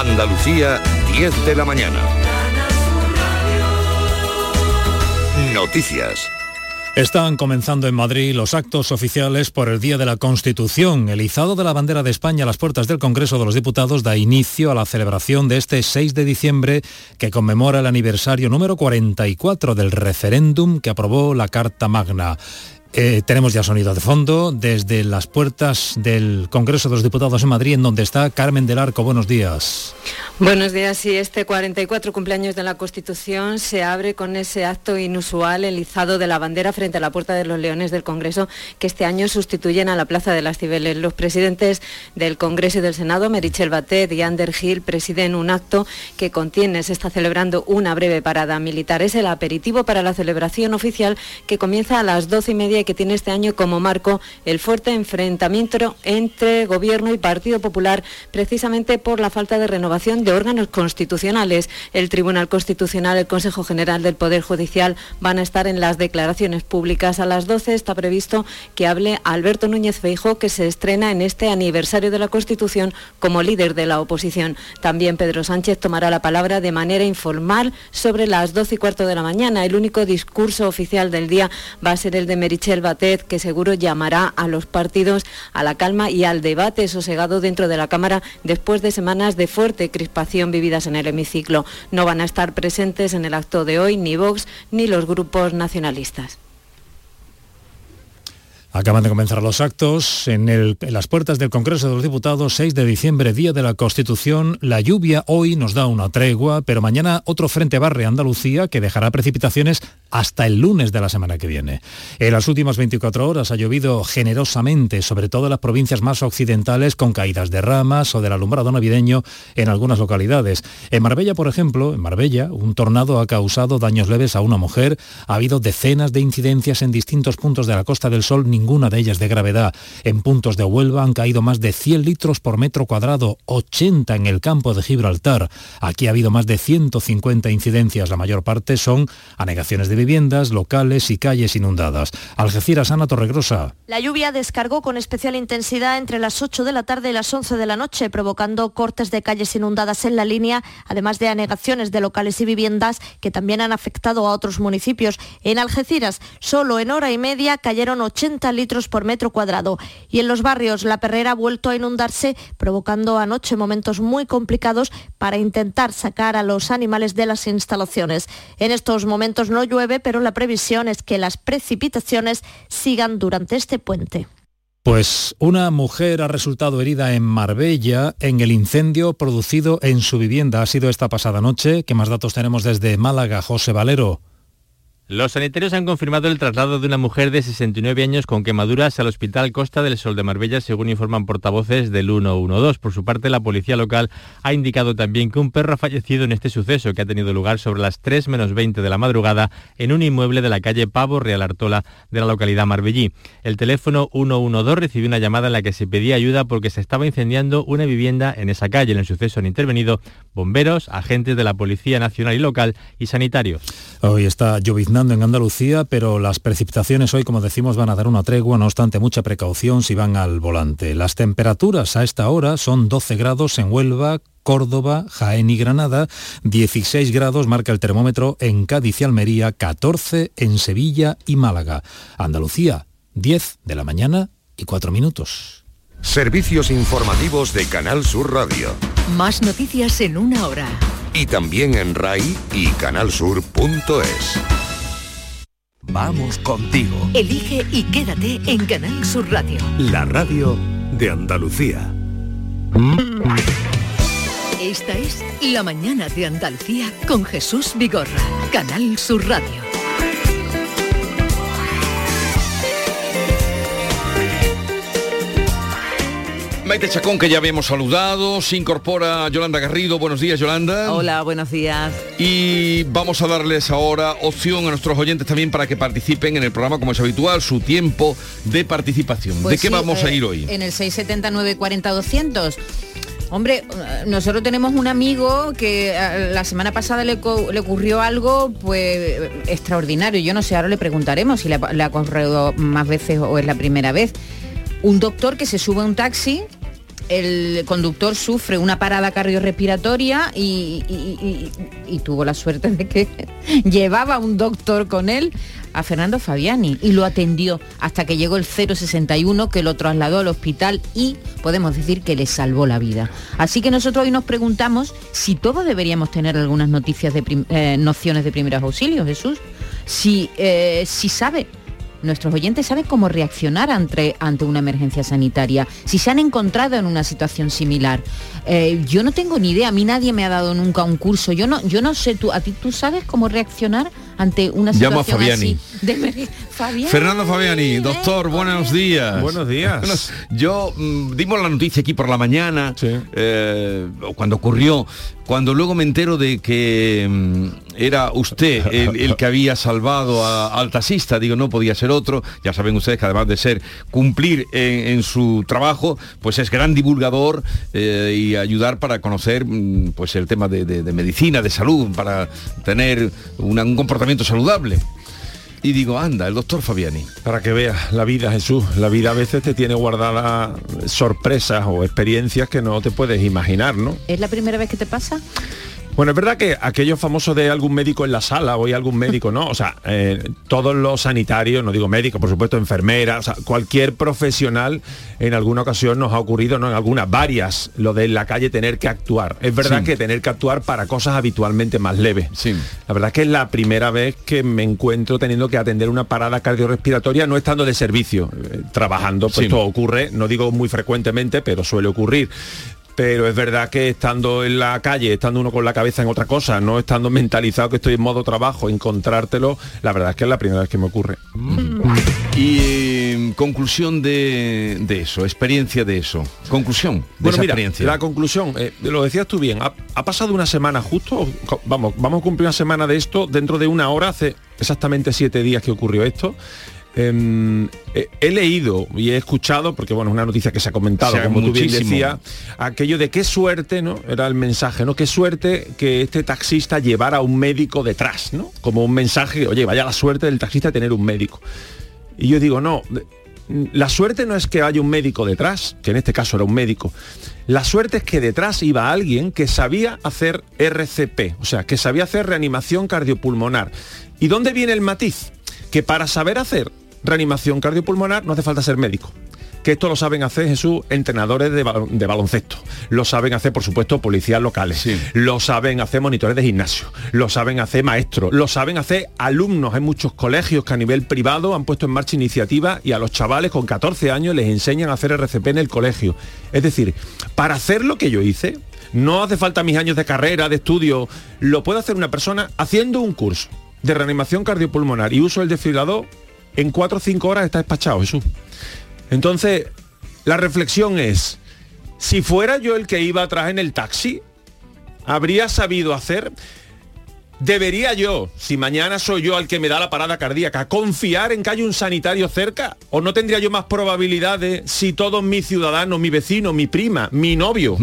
Andalucía, 10 de la mañana. Noticias. Están comenzando en Madrid los actos oficiales por el Día de la Constitución. El izado de la bandera de España a las puertas del Congreso de los Diputados da inicio a la celebración de este 6 de diciembre que conmemora el aniversario número 44 del referéndum que aprobó la Carta Magna. Eh, tenemos ya sonido de fondo desde las puertas del Congreso de los Diputados en Madrid, en donde está Carmen del Arco. Buenos días. Buenos días. Y este 44 cumpleaños de la Constitución se abre con ese acto inusual, el izado de la bandera frente a la Puerta de los Leones del Congreso, que este año sustituyen a la Plaza de las Cibeles. Los presidentes del Congreso y del Senado, Merichel Batet y Ander Gil, presiden un acto que contiene, se está celebrando una breve parada militar. Es el aperitivo para la celebración oficial que comienza a las doce y media que tiene este año como marco el fuerte enfrentamiento entre Gobierno y Partido Popular, precisamente por la falta de renovación de órganos constitucionales. El Tribunal Constitucional, el Consejo General del Poder Judicial van a estar en las declaraciones públicas. A las 12 está previsto que hable Alberto Núñez Feijo, que se estrena en este aniversario de la Constitución como líder de la oposición. También Pedro Sánchez tomará la palabra de manera informal sobre las 12 y cuarto de la mañana. El único discurso oficial del día va a ser el de Merichel el Batet, que seguro llamará a los partidos a la calma y al debate sosegado dentro de la Cámara después de semanas de fuerte crispación vividas en el hemiciclo. No van a estar presentes en el acto de hoy ni Vox ni los grupos nacionalistas. Acaban de comenzar los actos en, las puertas del Congreso de los Diputados, 6 de diciembre, Día de la Constitución. La lluvia hoy nos da una tregua, pero mañana otro frente barre Andalucía que dejará precipitaciones hasta el lunes de la semana que viene. En las últimas 24 horas ha llovido generosamente, sobre todo en las provincias más occidentales, con caídas de ramas o del alumbrado navideño en algunas localidades. En Marbella, por ejemplo, en Marbella, un tornado ha causado daños leves a una mujer. Ha habido decenas de incidencias en distintos puntos de la Costa del Sol ninguna de ellas de gravedad. En puntos de Huelva han caído más de 100 litros por metro cuadrado, 80 en el campo de Gibraltar. Aquí ha habido más de 150 incidencias, la mayor parte son anegaciones de viviendas, locales y calles inundadas. Algeciras, Ana Torregrosa. La lluvia descargó con especial intensidad entre las 8 de la tarde y las 11 de la noche, provocando cortes de calles inundadas en la línea, además de anegaciones de locales y viviendas que también han afectado a otros municipios. En Algeciras, solo en hora y media cayeron 80 litros por metro cuadrado. Y en los barrios La Perrera ha vuelto a inundarse, provocando anoche momentos muy complicados para intentar sacar a los animales de las instalaciones. En estos momentos no llueve, pero la previsión es que las precipitaciones sigan durante este puente. Pues una mujer ha resultado herida en Marbella en el incendio producido en su vivienda. Ha sido esta pasada noche. ¿Qué más datos tenemos desde Málaga, José Valero? Los sanitarios han confirmado el traslado de una mujer de 69 años con quemaduras al Hospital Costa del Sol de Marbella, según informan portavoces del 112. Por su parte, la policía local ha indicado también que un perro ha fallecido en este suceso que ha tenido lugar sobre las 3 menos 20 de la madrugada en un inmueble de la calle Pavo Real Artola de la localidad marbellí. El teléfono 112 recibió una llamada en la que se pedía ayuda porque se estaba incendiando una vivienda en esa calle. En el suceso han intervenido bomberos, agentes de la Policía Nacional y Local y sanitarios. Hoy está en Andalucía, pero las precipitaciones hoy, como decimos, van a dar una tregua, no obstante mucha precaución si van al volante. Las temperaturas a esta hora son 12 grados en Huelva, Córdoba, Jaén y Granada, 16 grados marca el termómetro en Cádiz y Almería, 14 en Sevilla y Málaga. Andalucía, 10 de la mañana y 4 minutos. Servicios informativos de Canal Sur Radio. Más noticias en una hora. Y también en RAI y canalsur.es. Vamos contigo. Elige y quédate en Canal Sur Radio. La radio de Andalucía. Esta es La mañana de Andalucía con Jesús Vigorra. Canal Sur Radio. Maite Chacón, que ya habíamos saludado, se incorpora Yolanda Garrido. Buenos días, Yolanda. Hola, buenos días. Y vamos a darles ahora opción a nuestros oyentes también para que participen en el programa, como es habitual, su tiempo de participación. ¿De Pues qué sí, vamos a eh, ir hoy? En el 679 40 200. Hombre, eh, nosotros tenemos un amigo que eh, la semana pasada le, ocurrió algo pues extraordinario. Yo no sé, ahora le preguntaremos si le, ha- le ha ocurrido más veces o es la primera vez. Un doctor que se sube a un taxi el conductor sufre una parada cardiorrespiratoria y, y- tuvo la suerte de que llevaba un doctor con él a Fernando Fabiani y lo atendió hasta que llegó el 061 que lo trasladó al hospital y podemos decir que le salvó la vida. Así que nosotros hoy nos preguntamos si todos deberíamos tener algunas noticias de eh, nociones de primeros auxilios, Jesús. Si, eh, si sabe Nuestros oyentes saben cómo reaccionar ante, ante una emergencia sanitaria, si se han encontrado en una situación similar. Eh, yo no tengo ni idea, a mí nadie me ha dado nunca un curso. Yo no, yo no sé, tú, ¿a ti tú sabes cómo reaccionar ante una Llamo a situación Fabiani. así? de Fabiani. Fernando Fabiani, doctor, buenos días. Buenos días. Bueno, yo mm, dimos la noticia aquí por la mañana, eh, o cuando ocurrió, cuando luego me entero de que mm, era usted el, el que había salvado a- al taxista, digo, no podía ser otro, ya saben ustedes que además de ser cumplir en, en su trabajo, pues es gran divulgador eh, y ayudar para conocer mm, pues el tema de, de- de medicina, de salud, para tener una- un comportamiento saludable. Y digo, anda, el doctor Fabiani. Para que veas la vida, Jesús. La vida a veces te tiene guardadas sorpresas o experiencias que no te puedes imaginar, ¿no? ¿Es la primera vez que te pasa? Bueno, es verdad que aquello famoso de algún médico en la sala o hay algún médico, ¿no? O sea, eh, todos los sanitarios, no digo médicos, por supuesto, enfermeras, o sea, cualquier profesional en alguna ocasión nos ha ocurrido, no en algunas, varias, lo de en la calle tener que actuar. Es verdad Sí. que tener que actuar para cosas habitualmente más leves. Sí. La verdad es que es la primera vez que me encuentro teniendo que atender una parada cardiorrespiratoria no estando de servicio, eh, trabajando, pues Sí. esto ocurre, no digo muy frecuentemente, pero suele ocurrir. Pero es verdad que estando en la calle, estando uno con la cabeza en otra cosa, no estando mentalizado que estoy en modo trabajo, encontrártelo, la verdad es que es la primera vez que me ocurre. Y eh, conclusión de, de eso, experiencia de eso. Conclusión de Bueno, esa mira, experiencia. la conclusión, eh, lo decías tú bien, ha, ha pasado una semana justo, vamos, vamos a cumplir una semana de esto, dentro de una hora, hace exactamente siete días que ocurrió esto. Em, eh, he leído y he escuchado, porque bueno, es una noticia que se ha comentado, O sea, como tú bien muchísimo. decías, aquello de qué suerte, ¿no? Era el mensaje, ¿no? Qué suerte que este taxista llevara a un médico detrás, ¿no? Como un mensaje, oye, vaya la suerte del taxista tener un médico. Y yo digo, no, la suerte no es que haya un médico detrás, que en este caso era un médico. La suerte es que detrás iba alguien que sabía hacer RCP, o sea, que sabía hacer reanimación cardiopulmonar. ¿Y dónde viene el matiz? Que para saber hacer reanimación cardiopulmonar no hace falta ser médico. Que esto lo saben hacer, Jesús, entrenadores de, bal- de baloncesto. Lo saben hacer, por supuesto, policías locales. Lo saben hacer monitores de gimnasio. Lo saben hacer maestros. Lo saben hacer alumnos. Hay muchos colegios que a nivel privado han puesto en marcha iniciativas y a los chavales con 14 años les enseñan a hacer RCP en el colegio. Es decir, para hacer lo que yo hice, no hace falta mis años de carrera, de estudio. Lo puede hacer una persona haciendo un curso de reanimación cardiopulmonar y uso del desfibrilador. En 4 o 5 horas está despachado, Jesús. Entonces, la reflexión es, si fuera yo el que iba atrás en el taxi, habría sabido hacer, debería yo, si mañana soy yo al que me da la parada cardíaca, confiar en que hay un sanitario cerca, o no tendría yo más probabilidades si todos mis ciudadanos, mi vecino, mi prima, mi novio,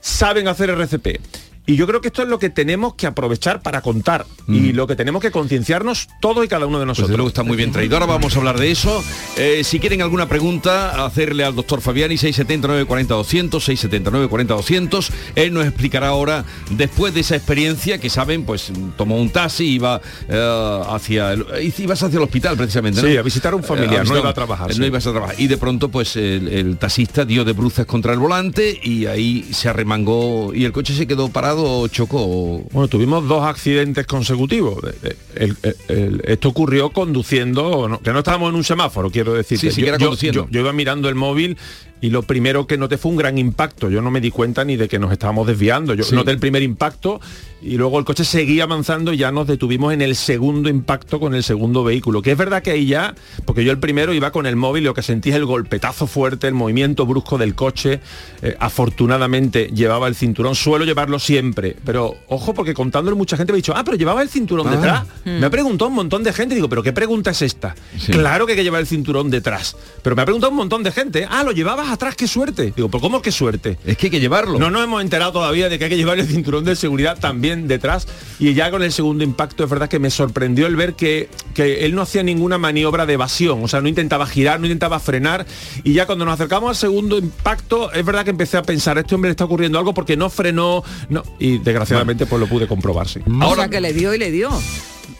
saben hacer RCP. Y yo creo que esto es lo que tenemos que aprovechar para contar y lo que tenemos que concienciarnos todos y cada uno de Pues nosotros. de luego está muy bien traído. Ahora vamos a hablar de eso. Eh, si quieren alguna pregunta, hacerle al doctor Fabiani 679 40 200, 679 40 200. Él nos explicará ahora, después de esa experiencia, que saben, pues tomó un taxi, iba eh, hacia el, ibas hacia el hospital precisamente. ¿no? Sí, a visitar a un familiar, visitar no iba a trabajar, No sí. ibas a trabajar. Y de pronto, pues el, el taxista dio de bruces contra el volante y ahí se arremangó y el coche se quedó parado chocó. Bueno, tuvimos dos accidentes consecutivos. Eh, el- el- el- esto ocurrió conduciendo, que no estábamos en un semáforo, quiero decir. Sí, sí, conduciendo. Yo, iba mirando el móvil y lo primero que noté fue un gran impacto. Yo no me di cuenta ni de que nos estábamos desviando. Yo Sí. noté el primer impacto y luego el coche seguía avanzando y ya nos detuvimos en el segundo impacto con el segundo vehículo. Que es verdad que ahí ya, porque yo el primero iba con el móvil y lo que sentí es el golpetazo fuerte, el movimiento brusco del coche. Eh, afortunadamente llevaba el cinturón, suelo llevarlo siempre, pero ojo porque contándole mucha gente me ha dicho, ah, pero llevaba el cinturón Ah. detrás. Me ha preguntado un montón de gente, digo, pero ¿qué pregunta es esta? Sí. Claro que hay que llevar el cinturón detrás, pero me ha preguntado un montón de gente, ah, lo llevabas atrás, qué suerte. Digo, ¿pero cómo qué suerte? Es que hay que llevarlo. No nos hemos enterado todavía de que hay que llevar el cinturón de seguridad también detrás. Y ya con el segundo impacto es verdad que me sorprendió el ver que, que él no hacía ninguna maniobra de evasión. O sea, no intentaba girar, no intentaba frenar. Y ya cuando nos acercamos al segundo impacto, es verdad que empecé a pensar, este hombre le está ocurriendo algo porque no frenó. No. Y desgraciadamente pues lo pude comprobar, sí. Ahora que le dio y le dio.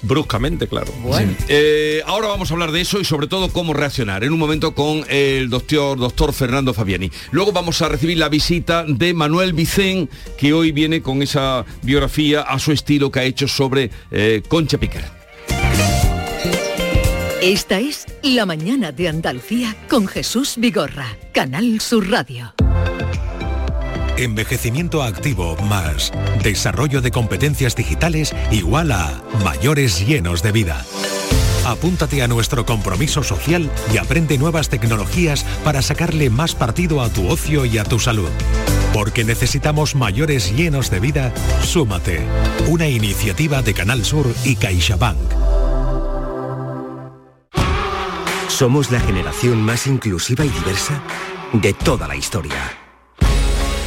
Bruscamente, claro. Eh, ahora vamos a hablar de eso y sobre todo cómo reaccionar en un momento con el doctor, doctor Fernando Fabiani. Luego vamos a recibir la visita de Manuel Vicén, que hoy viene con esa biografía a su estilo que ha hecho sobre eh, Concha Piquer. Esta es La Mañana de Andalucía con Jesús Vigorra, Canal Sur Radio. Envejecimiento activo más desarrollo de competencias digitales igual a mayores llenos de vida. Apúntate a nuestro compromiso social y aprende nuevas tecnologías para sacarle más partido a tu ocio y a tu salud. Porque necesitamos mayores llenos de vida, súmate. Una iniciativa de Canal Sur y CaixaBank. Somos la generación más inclusiva y diversa de toda la historia.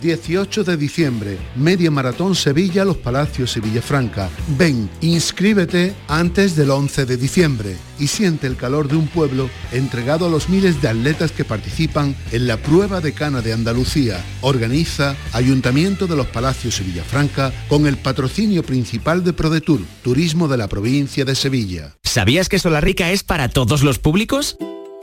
18 de diciembre, Media Maratón Sevilla, Los Palacios y Villafranca. Ven, inscríbete antes del 11 de diciembre y siente el calor de un pueblo entregado a los miles de atletas que participan en la prueba de cana de Andalucía. Organiza Ayuntamiento de Los Palacios y Villafranca con el patrocinio principal de ProDetour, Turismo de la provincia de Sevilla. ¿Sabías que Solarrica es para todos los públicos?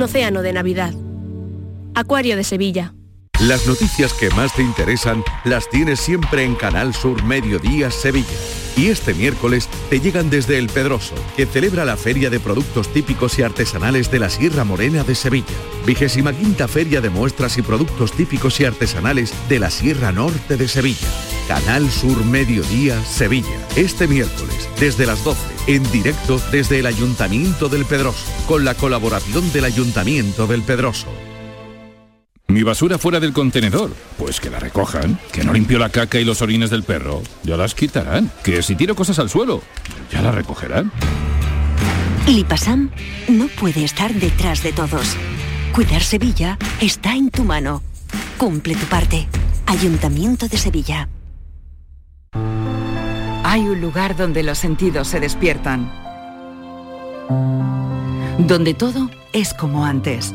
Un océano de Navidad. Acuario de Sevilla. Las noticias que más te interesan las tienes siempre en Canal Sur Mediodía Sevilla. Y este miércoles te llegan desde El Pedroso, que celebra la Feria de Productos Típicos y Artesanales de la Sierra Morena de Sevilla. Vigésima quinta Feria de Muestras y Productos Típicos y Artesanales de la Sierra Norte de Sevilla. Canal Sur Mediodía Sevilla. Este miércoles, desde las 12, en directo desde el Ayuntamiento del Pedroso, con la colaboración del Ayuntamiento del Pedroso. Mi basura fuera del contenedor. Pues que la recojan. Que no limpio la caca y los orines del perro. Ya las quitarán. Que si tiro cosas al suelo, ya las recogerán. Lipasam no puede estar detrás de todos. Cuidar Sevilla está en tu mano. Cumple tu parte. Ayuntamiento de Sevilla. Hay un lugar donde los sentidos se despiertan. Donde todo es como antes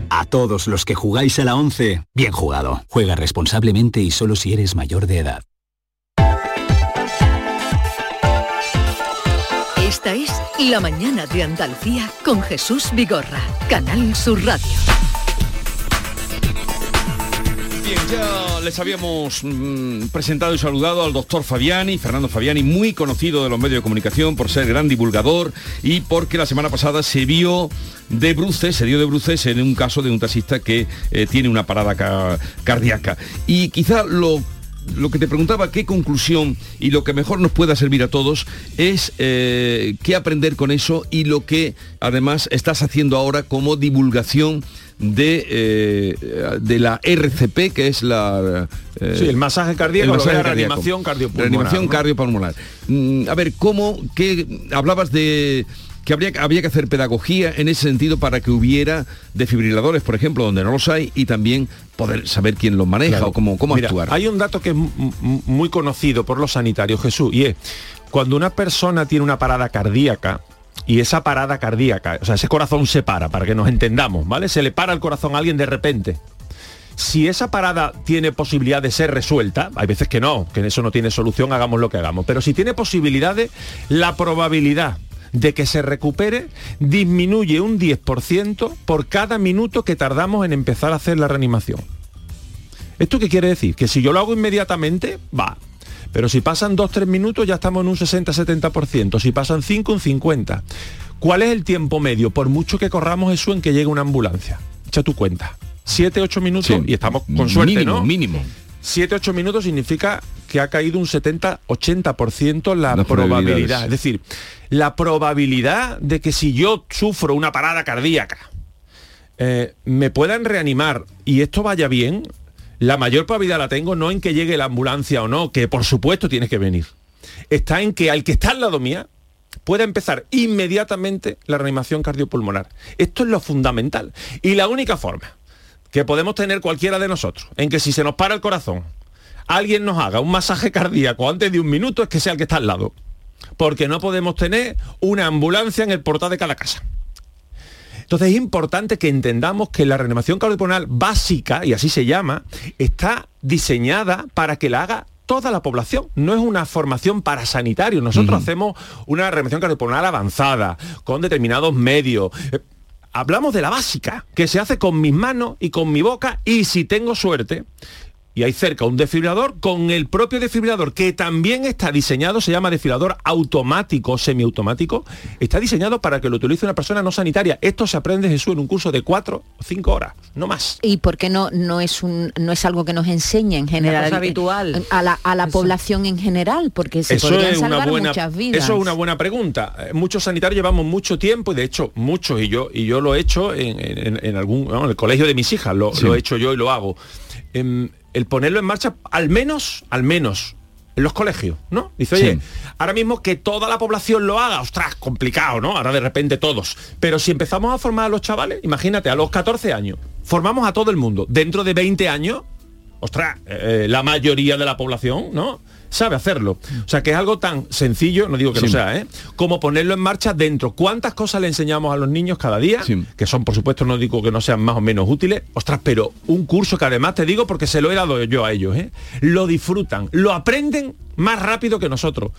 A todos los que jugáis a la 11, bien jugado. Juega responsablemente y solo si eres mayor de edad. Esta es La Mañana de Andalucía con Jesús Vigorra, Canal Sur Radio. Ya les habíamos mm, presentado y saludado al doctor Fabiani, Fernando Fabiani, muy conocido de los medios de comunicación por ser gran divulgador y porque la semana pasada se vio de bruces, se dio de bruces en un caso de un taxista que eh, tiene una parada ca- cardíaca. Y quizá lo lo que te preguntaba, qué conclusión y lo que mejor nos pueda servir a todos es eh, qué aprender con eso y lo que además estás haciendo ahora como divulgación de, eh, de la RCP, que es la... eh, Sí, el masaje cardíaco, el lo que es masaje reanimación cardiopulmonar, Reanimación ¿no? cardiopulmonar. Mm, a ver, ¿cómo, qué, hablabas de que habría, había que hacer pedagogía en ese sentido para que hubiera desfibriladores, por ejemplo, donde no los hay, y también poder saber quién los maneja Claro. o cómo, cómo Mira, actuar. Hay un dato que es muy conocido por los sanitarios, Jesús, y es cuando una persona tiene una parada cardíaca, y esa parada cardíaca, o sea, ese corazón se para, para que nos entendamos, ¿vale? Se le para el corazón a alguien de repente. Si esa parada tiene posibilidad de ser resuelta, hay veces que no, que eso no tiene solución, hagamos lo que hagamos, pero si tiene posibilidades, la probabilidad de que se recupere disminuye un 10% por cada minuto que tardamos en empezar a hacer la reanimación. ¿Esto qué quiere decir? Que si yo lo hago inmediatamente, va. Pero si pasan 2-3 minutos ya estamos en un 60-70%. Si pasan 5, un 50%. ¿Cuál es el tiempo medio? Por mucho que corramos eso en que llegue una ambulancia. Echa tu cuenta. 7-8 minutos Sí. y estamos con suerte, Mínimo, ¿no? mínimo. 7-8 minutos significa que ha caído un 70-80% la Las probabilidad. Es decir, la probabilidad de que si yo sufro una parada cardíaca, eh, me puedan reanimar y esto vaya bien, la mayor probabilidad la tengo no en que llegue la ambulancia o no, que por supuesto tiene que venir. Está en que al que está al lado mía pueda empezar inmediatamente la reanimación cardiopulmonar. Esto es lo fundamental. Y la única forma que podemos tener cualquiera de nosotros en que si se nos para el corazón, alguien nos haga un masaje cardíaco antes de un minuto es que sea el que está al lado. Porque no podemos tener una ambulancia en el portal de cada casa. Entonces es importante que entendamos que la reanimación cardiopulmonar básica, y así se llama, está diseñada para que la haga toda la población. No es una formación para sanitarios. Nosotros hacemos una reanimación cardiopulmonar avanzada, con determinados medios. Eh, Hablamos de la básica, que se hace con mis manos y con mi boca, y si tengo suerte, y hay cerca un desfibrilador con el propio desfibrilador que también está diseñado, se llama desfibrilador automático, semiautomático, está diseñado para que lo utilice una persona no sanitaria. Esto se aprende Jesús en un curso de cuatro o cinco horas, no más. ¿Y por qué no, no, es un, no es algo que nos enseñe en general? habitual. A la, a la población en general, porque se Eso podrían es una salvar buena, muchas vidas. Eso es una buena pregunta. Eh, Muchos sanitarios llevamos mucho tiempo y de hecho muchos y yo y yo lo he hecho en, en- en algún bueno, en el colegio de mis hijas lo, Sí. lo he hecho yo y lo hago. Em, el ponerlo en marcha al menos al menos en los colegios, ¿no? Dice, oye, Sí. ahora mismo que toda la población lo haga, ostras, complicado, ¿no? Ahora de repente todos. Pero si empezamos a formar a los chavales, imagínate, a los 14 años, formamos a todo el mundo. Dentro de 20 años, ostras, eh, la mayoría de la población, ¿no? Sabe hacerlo. O sea, que es algo tan sencillo, no digo que no sea, ¿eh? Como ponerlo en marcha dentro. ¿Cuántas cosas le enseñamos a los niños cada día? Que son, por supuesto, no digo que no sean más o menos útiles. Ostras, pero un curso que además te digo porque se lo he dado yo a ellos, ¿eh? Lo disfrutan, lo aprenden más rápido que nosotros.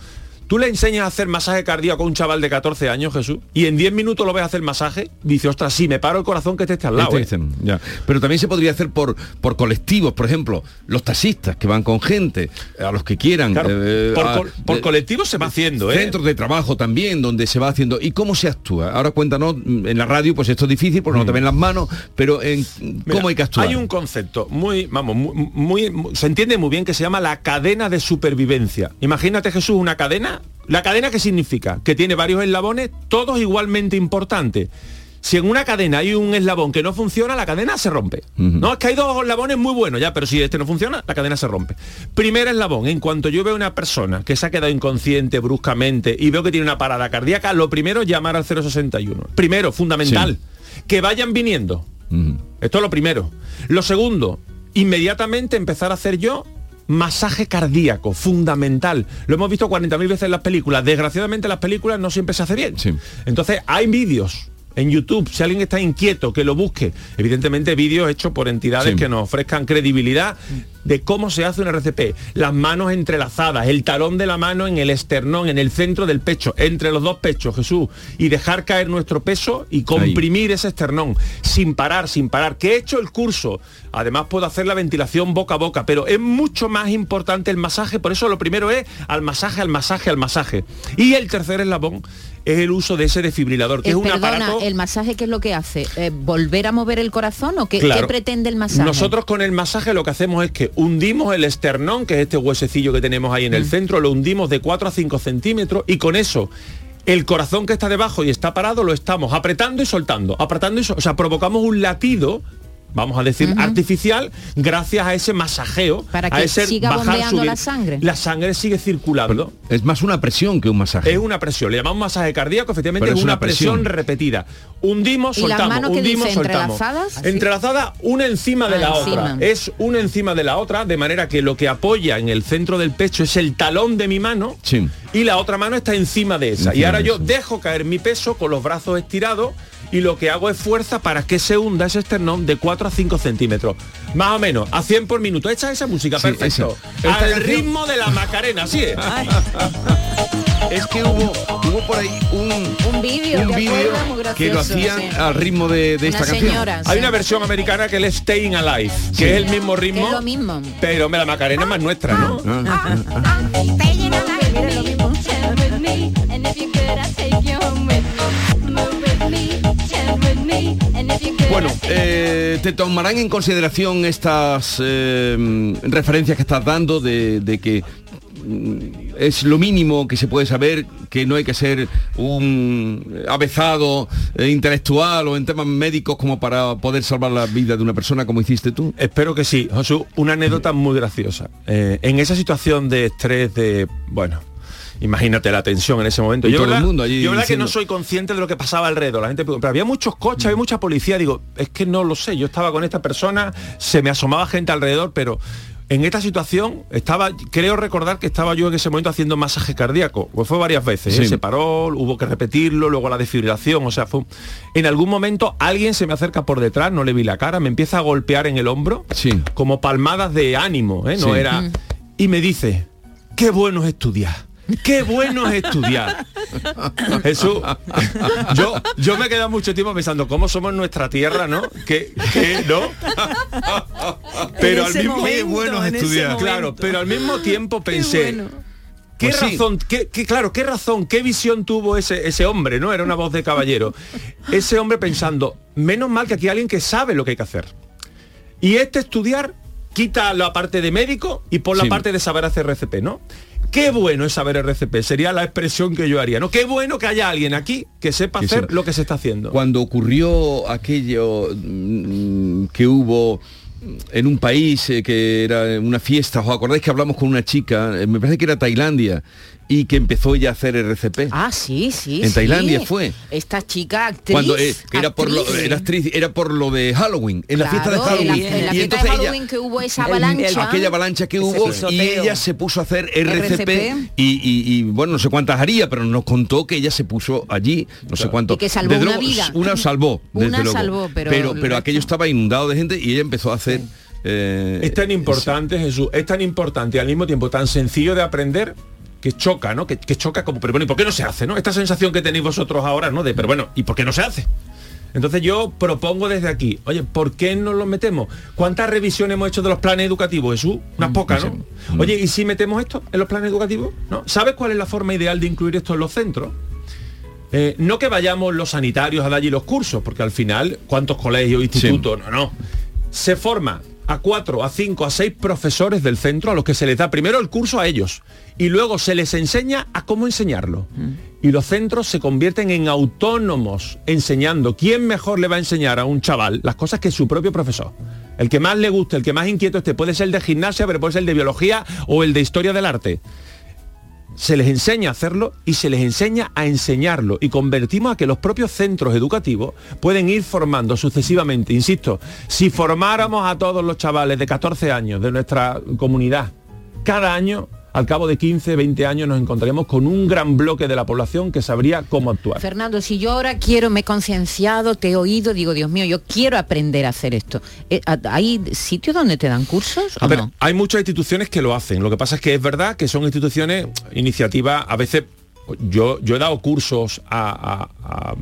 Tú le enseñas a hacer masaje cardíaco a un chaval de 14 años, Jesús, y en 10 minutos lo ves hacer masaje, dice, ostras, sí, me paro el corazón que te esté al lado. Este ¿eh?". dicen, ya. Pero también se podría hacer por, por colectivos, por ejemplo, los taxistas que van con gente, a los que quieran. Claro, eh, por a- col- por eh, colectivos se va haciendo, ¿eh? Centros de trabajo también, donde se va haciendo. ¿Y cómo se actúa? Ahora cuéntanos, mm, en la radio, pues esto es difícil porque no te ven las manos, pero en Mira, ¿cómo hay que actuar? Hay un concepto muy, vamos, muy, muy- muy- se entiende muy bien que se llama la cadena de supervivencia. Imagínate Jesús una cadena. La cadena qué significa? Que tiene varios eslabones, todos igualmente importantes. Si en una cadena hay un eslabón que no funciona, la cadena se rompe. No, es que hay dos eslabones muy buenos ya, pero si este no funciona, la cadena se rompe. Primer eslabón, en cuanto yo veo una persona que se ha quedado inconsciente bruscamente y veo que tiene una parada cardíaca, lo primero es llamar al 061. Primero, fundamental, que vayan viniendo. Esto es lo primero. Lo segundo, inmediatamente empezar a hacer yo masaje cardíaco, fundamental. Lo hemos visto 40.000 veces en las películas. Desgraciadamente en las películas no siempre se hace bien. Entonces hay vídeos en YouTube, si alguien está inquieto, que lo busque. Evidentemente vídeos hechos por entidades Sí. que nos ofrezcan credibilidad de cómo se hace un RCP. Las manos entrelazadas, el talón de la mano en el esternón, en el centro del pecho, entre los dos pechos, Jesús, y dejar caer nuestro peso y comprimir ese esternón, sin parar, sin parar. Que he hecho el curso. Además puedo hacer la ventilación boca a boca, pero es mucho más importante el masaje, por eso lo primero es al masaje, al masaje, al masaje. Y el tercer eslabón es el uso de ese desfibrilador, que Eh, es un perdona, aparato... ¿el masaje qué es lo que hace? Eh, ¿Volver a mover el corazón o qué, Claro. qué pretende el masaje? Nosotros con el masaje lo que hacemos es que hundimos el esternón, que es este huesecillo que tenemos ahí en Mm. el centro, lo hundimos de 4 a 5 centímetros y con eso el corazón que está debajo y está parado lo estamos apretando y soltando, apretando y sol- o sea, provocamos un latido vamos a decir, artificial, gracias a ese masajeo, Para a que ese siga bajar, bombeando subir. la sangre. La sangre sigue circulando. Es más una presión que un masaje. Es una presión, le llamamos masaje cardíaco, efectivamente Pero es una una presión, presión. repetida. Hundimos, ¿Y las soltamos, manos que hundimos, dice, soltamos. entrelazadas? Entrelazadas una encima de Ah, la encima. otra. Es una encima de la otra, de manera que lo que apoya en el centro del pecho es el talón de mi mano Sí. y la otra mano está encima de esa. y ahora yo dejo caer mi peso con los brazos estirados y lo que hago es fuerza para que se hunda ese esternón de 4 a 5 centímetros. Más o menos, a 100 por minuto. Echa esa música, Sí, perfecto. esa. Al canción- ritmo de la Macarena, así es. Es que hubo, hubo por ahí un, Un vídeo, un. Muy que lo hacían sí. al ritmo de, de esta canción. Hay una versión americana que es Staying Alive, Sí. que es el mismo ritmo. Es lo mismo. Pero me la Macarena es más nuestra, ¿no? Ah, ah, Bueno, eh, te tomarán en consideración estas eh, referencias que estás dando de, de que mm, es lo mínimo que se puede saber, que no hay que ser un avezado eh, intelectual o en temas médicos como para poder salvar la vida de una persona como hiciste tú. Espero que sí. Josu, una anécdota muy graciosa. Eh, en esa situación de estrés, de, bueno, imagínate la tensión en ese momento. Y yo todo el verdad- mundo allí yo verdad que no soy consciente de lo que pasaba alrededor. La gente, pero había muchos coches, había mucha policía. Digo, es que no lo sé. Yo estaba con esta persona, se me asomaba gente alrededor, pero en esta situación estaba, creo recordar que estaba yo en ese momento haciendo masaje cardíaco. Pues fue varias veces. ¿eh? Se paró, hubo que repetirlo, luego la desfibrilación. O sea, fue un- en algún momento alguien se me acerca por detrás, no le vi la cara, me empieza a golpear en el hombro Sí. como palmadas de ánimo, ¿eh? No Sí. era. Y me dice, qué bueno es estudiar. Qué bueno es estudiar. Jesús, yo, yo me he quedado mucho tiempo pensando cómo somos nuestra tierra, ¿no? Que, que no. Pero al mismo momento, bueno es estudiar. Claro, pero al mismo tiempo pensé. ¿Qué Pues sí. razón, qué, qué- claro, qué razón, qué visión tuvo ese, ese hombre, ¿no? Era una voz de caballero. Ese hombre pensando, menos mal que aquí hay alguien que sabe lo que hay que hacer. Y este estudiar quita la parte de médico y por la Sí. parte de saber hacer RCP, ¿no? Qué bueno es saber RCP, sería la expresión que yo haría, ¿no? Qué bueno que haya alguien aquí que sepa Que hacer lo que se está haciendo. Cuando ocurrió aquello mm, que hubo en un país eh, que era una fiesta, ¿os acordáis que hablamos con una chica, eh, me parece que era Tailandia, y que empezó ya a hacer RCP? Ah, sí, sí. En sí. Tailandia fue. Esta chica actriz. Cuando eh, que era por lo era actriz, era por lo de Halloween, en la fiesta de Halloween. En la, en la y fiesta de entonces ella- Halloween que hubo esa avalancha. aquella avalancha que hubo y ella se puso a hacer RCP, RCP. Y, y- y, bueno no sé cuántas haría pero nos contó que ella se puso allí no sé cuánto Y que salvó Desde una luego, vida. una salvó desde Una luego. salvó, pero pero, aquello estaba inundado de gente y ella empezó a hacer eh, Es tan importante, Jesús, es tan importante y al mismo tiempo tan sencillo de aprender que choca, ¿no? Que, que choca como, pero bueno, ¿y por qué no se hace, no? Esta sensación que tenéis vosotros ahora, ¿no? De, pero bueno, ¿y por qué no se hace? Entonces yo propongo desde aquí, oye, ¿por qué no lo metemos? ¿Cuántas revisiones hemos hecho de los planes educativos, Jesús? Unas pocas, ¿no? Oye, ¿y si metemos esto en los planes educativos? ¿No? ¿Sabes cuál es la forma ideal de incluir esto en los centros? Eh, no que vayamos los sanitarios a dar allí los cursos, porque al final, ¿cuántos colegios, institutos? No, no. Se forma a cuatro, a cinco, a seis profesores del centro a los que se les da primero el curso a ellos y luego se les enseña a cómo enseñarlo. Y los centros se convierten en autónomos enseñando. ¿Quién mejor le va a enseñar a un chaval las cosas que su propio profesor? El que más le guste, el que más inquieto esté, puede ser el de gimnasia, pero puede ser el de biología o el de historia del arte se les enseña a hacerlo y se les enseña a enseñarlo y convertimos a que los propios centros educativos pueden ir formando sucesivamente. Insisto, si formáramos a todos los chavales de 14 años de nuestra comunidad cada año, al cabo de 15, 20 años nos encontraremos con un gran bloque de la población que sabría cómo actuar. Fernando, si yo ahora quiero, me he concienciado, te he oído, digo, Dios mío, yo quiero aprender a hacer esto. Eh, ¿Hay sitios donde te dan cursos? A ver, hay muchas instituciones que lo hacen. Lo que pasa es que es verdad que son instituciones, iniciativas, a veces yo, yo he dado cursos a, a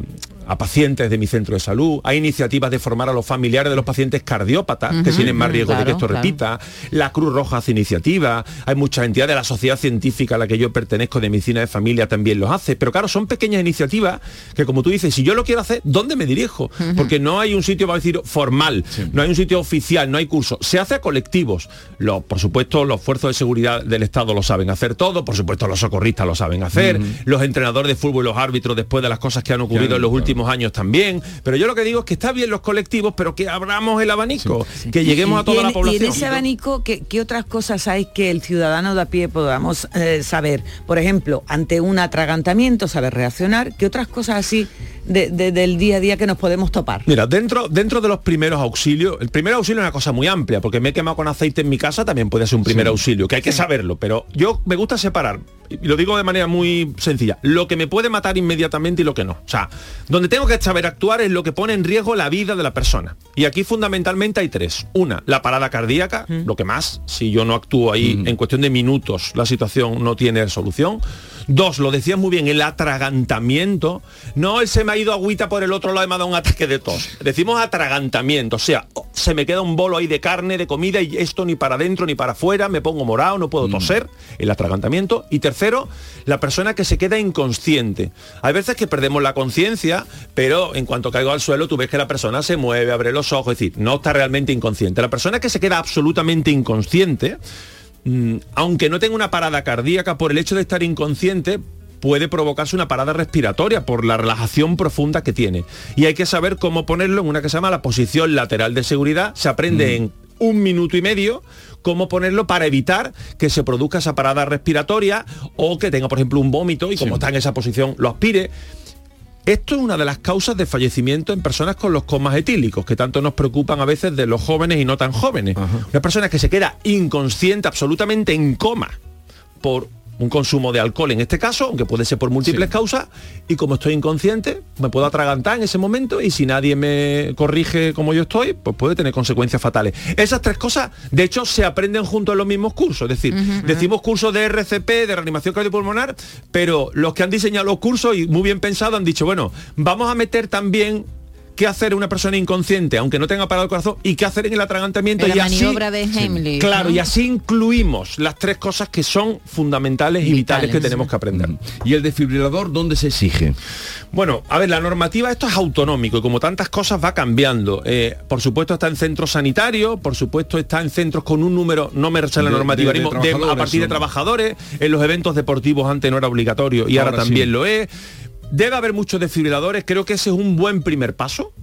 pacientes de mi centro de salud, hay iniciativas de formar a los familiares de los pacientes cardiópatas que tienen más riesgo de que esto repita, la Cruz Roja hace iniciativas, hay muchas entidades de la sociedad científica a la que yo pertenezco de medicina de familia también los hace, pero claro, son pequeñas iniciativas que como tú dices, si yo lo quiero hacer, ¿dónde me dirijo? Porque no hay un sitio, va a decir, formal, no hay un sitio oficial, no hay curso, se hace a colectivos, los, por supuesto los fuerzas de seguridad del Estado lo saben hacer todo, por supuesto los socorristas lo saben hacer, los entrenadores de fútbol y los árbitros después de las cosas que han ocurrido en los últimos años también, pero yo lo que digo es que está bien los colectivos, pero que abramos el abanico, que lleguemos a toda la población. Y en ese abanico, ¿qué, otras cosas hay que el ciudadano de a pie podamos eh, saber? Por ejemplo, ante un atragantamiento, saber reaccionar, ¿qué otras cosas así del día a día que nos podemos topar? Mira, dentro, dentro de los primeros auxilios, el primer auxilio es una cosa muy amplia, porque me he quemado con aceite en mi casa, también puede ser un primer auxilio, que hay que saberlo, pero yo me gusta separar, y lo digo de manera muy sencilla, lo que me puede matar inmediatamente y lo que no. O sea, donde tengo que saber actuar es lo que pone en riesgo la vida de la persona. Y aquí fundamentalmente hay tres. Una, la parada cardíaca, lo que más, si yo no actúo ahí en cuestión de minutos, la situación no tiene solución. Dos, lo decías muy bien, el atragantamiento. No, él se me ha ido agüita por el otro lado y me ha dado un ataque de tos. Decimos atragantamiento, o sea, se me queda un bolo ahí de carne, de comida y esto ni para adentro ni para afuera, me pongo morado, no puedo toser, el atragantamiento. Y tercero, la persona que se queda inconsciente. Hay veces que perdemos la conciencia, pero en cuanto caigo al suelo tú ves que la persona se mueve, abre los ojos, es decir, no está realmente inconsciente. La persona que se queda absolutamente inconsciente, mm, aunque no tenga una parada cardíaca por el hecho de estar inconsciente, puede provocarse una parada respiratoria por la relajación profunda que tiene. Y hay que saber cómo ponerlo en una que se llama la posición lateral de seguridad. Se aprende en un minuto y medio cómo ponerlo para evitar que se produzca esa parada respiratoria o que tenga, por ejemplo, un vómito y como está en esa posición lo aspire. Esto es una de las causas de fallecimiento en personas con los comas etílicos, que tanto nos preocupan a veces de los jóvenes y no tan jóvenes. Una persona que se queda inconsciente, absolutamente en coma, por un consumo de alcohol en este caso, aunque puede ser por múltiples causas, y como estoy inconsciente, me puedo atragantar en ese momento y si nadie me corrige como yo estoy, pues puede tener consecuencias fatales. Esas tres cosas, de hecho, se aprenden junto en los mismos cursos, es decir, decimos cursos de RCP, de reanimación cardiopulmonar, pero los que han diseñado los cursos y muy bien pensado han dicho, bueno, vamos a meter también qué hacer una persona inconsciente, aunque no tenga parado el corazón, y qué hacer en el atragantamiento. y así, de Heimlich. Claro, y así incluimos las tres cosas que son fundamentales y vitales, que tenemos que aprender. ¿Y el desfibrilador dónde se exige? Bueno, a ver, la normativa esto es autonómico y como tantas cosas va cambiando. Eh, por supuesto está en centros sanitarios, por supuesto está en centros con un número, no me rechaza la normativa, a partir de trabajadores, en los eventos deportivos antes no era obligatorio y ahora, también lo es. Debe haber muchos desfibriladores, creo que ese es un buen primer paso.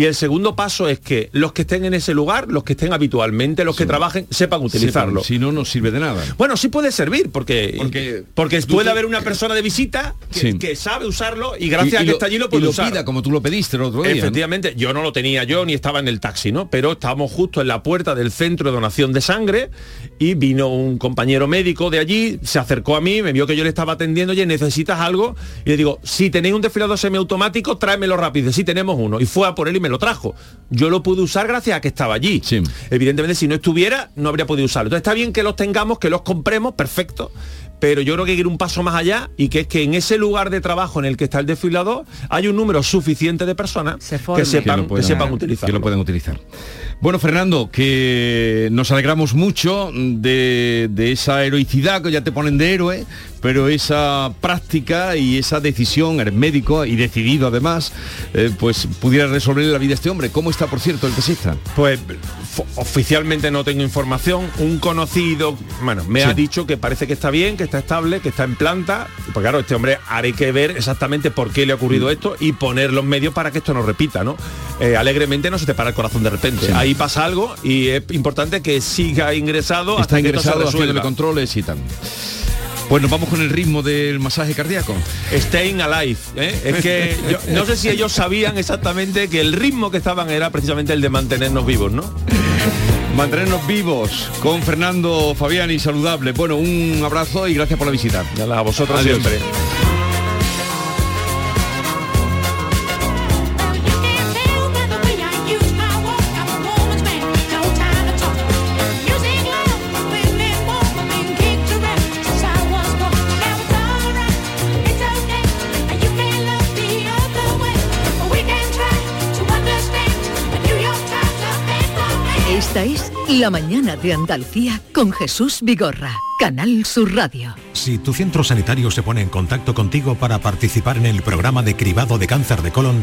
Y el segundo paso es que los que estén en ese lugar, los que estén habitualmente, los que trabajen, sepan utilizarlo. si no, no sirve de nada. Bueno, sí puede servir, porque, porque, puede haber una persona de visita que, sabe usarlo y gracias a que está allí lo puede usar. como tú lo pediste el otro día. Efectivamente, yo no lo tenía yo ni estaba en el taxi, ¿no? Pero estábamos justo en la puerta del centro de donación de sangre y vino un compañero médico de allí, se acercó a mí, me vio que yo le estaba atendiendo, oye, ¿necesitas algo? Y le digo, si tenéis un desfilador semiautomático, tráemelo rápido. Si tenemos uno. Y fue a por él me lo trajo. Yo lo pude usar gracias a que estaba allí. Evidentemente, si no estuviera, no habría podido usarlo. Entonces está bien que los tengamos, que los compremos, perfecto pero yo creo que hay que ir un paso más allá y que es que en ese lugar de trabajo en el que está el desfilador hay un número suficiente de personas que sepan, que, sepan utilizar. Que lo pueden utilizar. Bueno, Fernando, que nos alegramos mucho de, esa heroicidad que ya te ponen de héroe, pero esa práctica y esa decisión, eres médico y decidido además, eh, pues pudiera resolver la vida a este hombre. ¿Cómo está, por cierto, el taxista? Pues oficialmente no tengo información. Un conocido, bueno, me ha dicho que parece que está bien, que está estable, que está en planta. Pues claro, este hombre haré que ver exactamente por qué le ha ocurrido mm. esto y poner los medios para que esto no repita, ¿no? Eh, alegremente no se te para el corazón de repente. Ahí pasa algo y es importante que siga ingresado está hasta ingresado esto controles y tal. Pues nos vamos con el ritmo del masaje cardíaco. Staying Alive. ¿eh? Es que no sé si ellos sabían exactamente que el ritmo que estaban era precisamente el de mantenernos vivos, ¿no? Mantenernos vivos con Fernando Fabián y saludable. Bueno, un abrazo y gracias por la visita. A vosotros Adiós. siempre. La Mañana de Andalucía con Jesús Vigorra, Canal Sur Radio. Si tu centro sanitario se pone en contacto contigo para participar en el programa de cribado de cáncer de colon,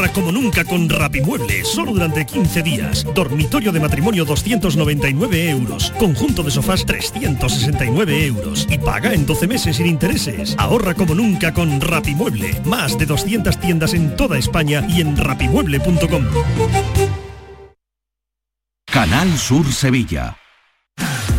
Ahorra como nunca con Rapimueble, solo durante 15 días. Dormitorio de matrimonio 299 euros. Conjunto de sofás 369 euros. Y paga en 12 meses sin intereses. Ahorra como nunca con Rapimueble. Más de 200 tiendas en toda España y en rapimueble.com. Canal Sur Sevilla.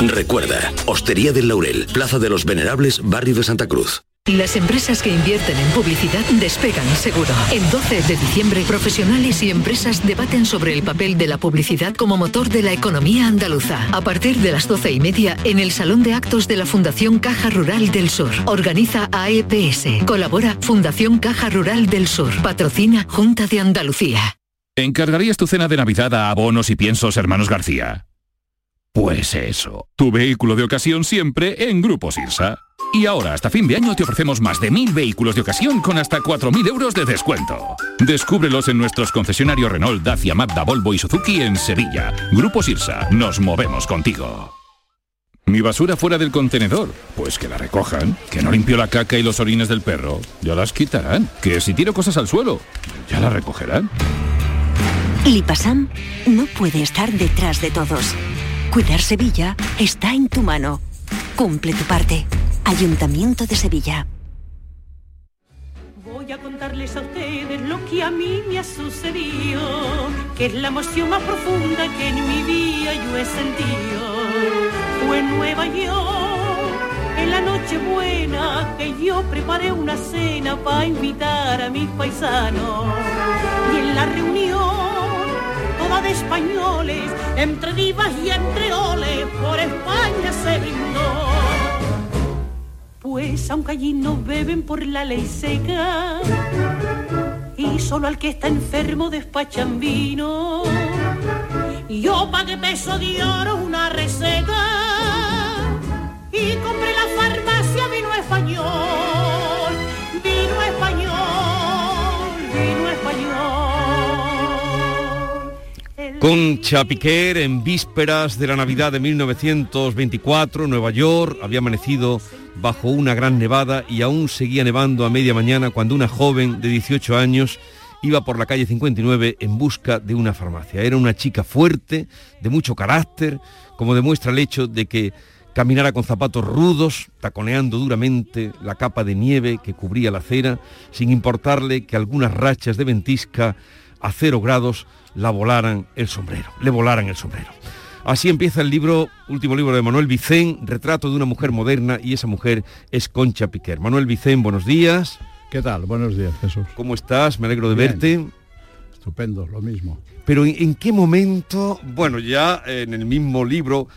Recuerda, Hostería del Laurel, Plaza de los Venerables, Barrio de Santa Cruz. Las empresas que invierten en publicidad despegan seguro. El 12 de diciembre, profesionales y empresas debaten sobre el papel de la publicidad como motor de la economía andaluza. A partir de las 12 y media, en el Salón de Actos de la Fundación Caja Rural del Sur. Organiza AEPS. Colabora Fundación Caja Rural del Sur. Patrocina Junta de Andalucía. ¿Encargarías tu cena de Navidad a abonos y piensos hermanos García? Pues eso, tu vehículo de ocasión siempre en Grupo Sirsa. Y ahora, hasta fin de año, te ofrecemos más de mil vehículos de ocasión con hasta 4.000 euros de descuento. Descúbrelos en nuestros concesionarios Renault, Dacia, Mazda, Volvo y Suzuki en Sevilla. Grupo Sirsa, nos movemos contigo. Mi basura fuera del contenedor, pues que la recojan. Que no limpio la caca y los orines del perro, ya las quitarán. Que si tiro cosas al suelo, ya las recogerán. Lipasam no puede estar detrás de todos. Cuidar Sevilla está en tu mano. Cumple tu parte. Ayuntamiento de Sevilla. Voy a contarles a ustedes lo que a mí me ha sucedido, que es la emoción más profunda que en mi vida yo he sentido. Fue en Nueva York, en la noche buena, que yo preparé una cena para invitar a mis paisanos. Y en la reunión, de españoles, entre divas y entre oles, por España se brindó. Pues aunque allí no beben por la ley seca y solo al que está enfermo despachan vino, yo pagué peso de oro una receta y compré la farmacia vino español, vino español, vino español. Concha Piquer en vísperas de la Navidad de 1924, Nueva York, había amanecido bajo una gran nevada y aún seguía nevando a media mañana cuando una joven de 18 años iba por la calle 59 en busca de una farmacia. Era una chica fuerte, de mucho carácter, como demuestra el hecho de que caminara con zapatos rudos, taconeando duramente la capa de nieve que cubría la acera, sin importarle que algunas rachas de ventisca a cero grados la volaran el sombrero, le volaran el sombrero. Así empieza el libro, último libro de Manuel Vicén, retrato de una mujer moderna y esa mujer es Concha Piquer. Manuel Vicén, buenos días. ¿Qué tal? Buenos días, Jesús. ¿Cómo estás? Me alegro de verte. Estupendo, lo mismo. Pero ¿en, en qué momento, bueno, ya en el mismo libro,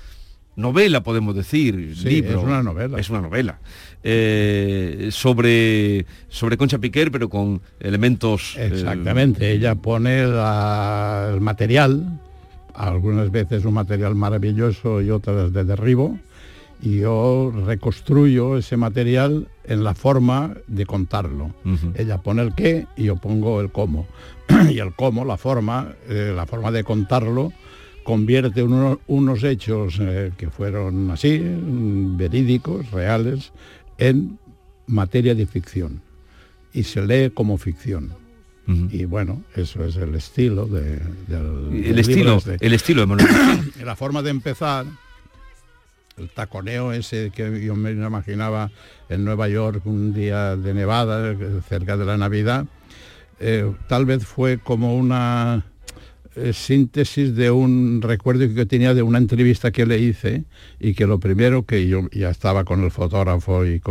novela podemos decir, Sí, libro. es una novela. Es una novela. Eh, sobre, sobre Concha Piquer, pero con elementos... eh, Exactamente, ella pone la- el material, algunas veces un material maravilloso y otras de derribo, y yo reconstruyo ese material en la forma de contarlo. Ella pone el qué y yo pongo el cómo. y el cómo, la forma, eh, la forma de contarlo, convierte uno- unos hechos eh, que fueron así, mm, verídicos, reales, en materia de ficción. Y se lee como ficción. Y bueno, eso es el estilo de, del, El del estilo, este. el estilo de la forma de empezar, el taconeo ese que yo me imaginaba en Nueva York un día de nevada, cerca de la Navidad, eh, tal vez fue como una eh, síntesis de un recuerdo que yo tenía de una entrevista que le hice y que lo primero que yo ya estaba con el fotógrafo y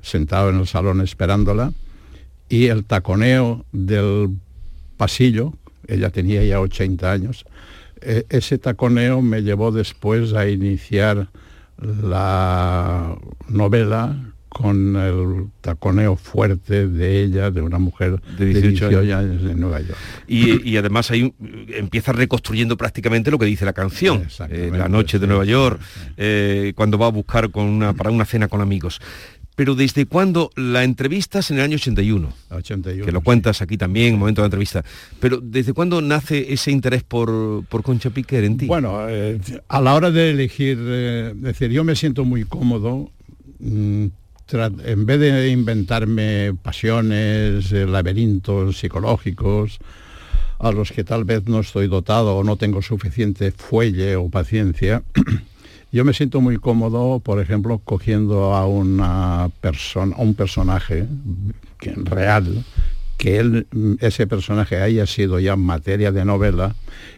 sentado en el salón esperándola y el taconeo del pasillo, ella tenía ya 80 años, eh, ese taconeo me llevó después a iniciar la novela con el taconeo fuerte de ella, de una mujer De de 18 18, años en Nueva York. Y, y además ahí empieza reconstruyendo prácticamente lo que dice la canción. Eh, la noche de Nueva York, eh, cuando va a buscar con una, para una cena con amigos. Pero ¿desde cuándo la entrevistas en el año 81? 81. Que lo cuentas aquí también, en momento de la entrevista. Pero ¿desde cuándo nace ese interés por, por Concha Piquer en ti? Bueno, eh, a la hora de elegir, es decir, yo me siento muy cómodo, mm, en vez de inventarme pasiones, eh, laberintos psicológicos, a los que tal vez no estoy dotado o no tengo suficiente fuelle o paciencia, yo me siento muy cómodo, por ejemplo, cogiendo a una persona, a un personaje real, que ese personaje haya sido ya materia de novela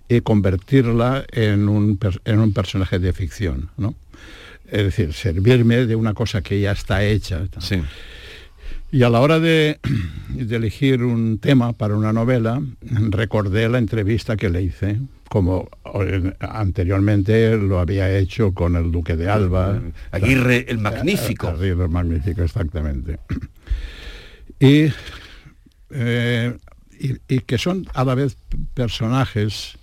y convertirla en un, en un personaje de ficción, ¿no? Es decir, servirme de una cosa que ya está hecha. Y a la hora de, de elegir un tema para una novela, recordé la entrevista que le hice, como eh, anteriormente lo había hecho con el Duque de Alba. Aguirre el Magnífico. Aguirre el Magnífico, exactamente. Y, eh, y, y que son a la vez personajes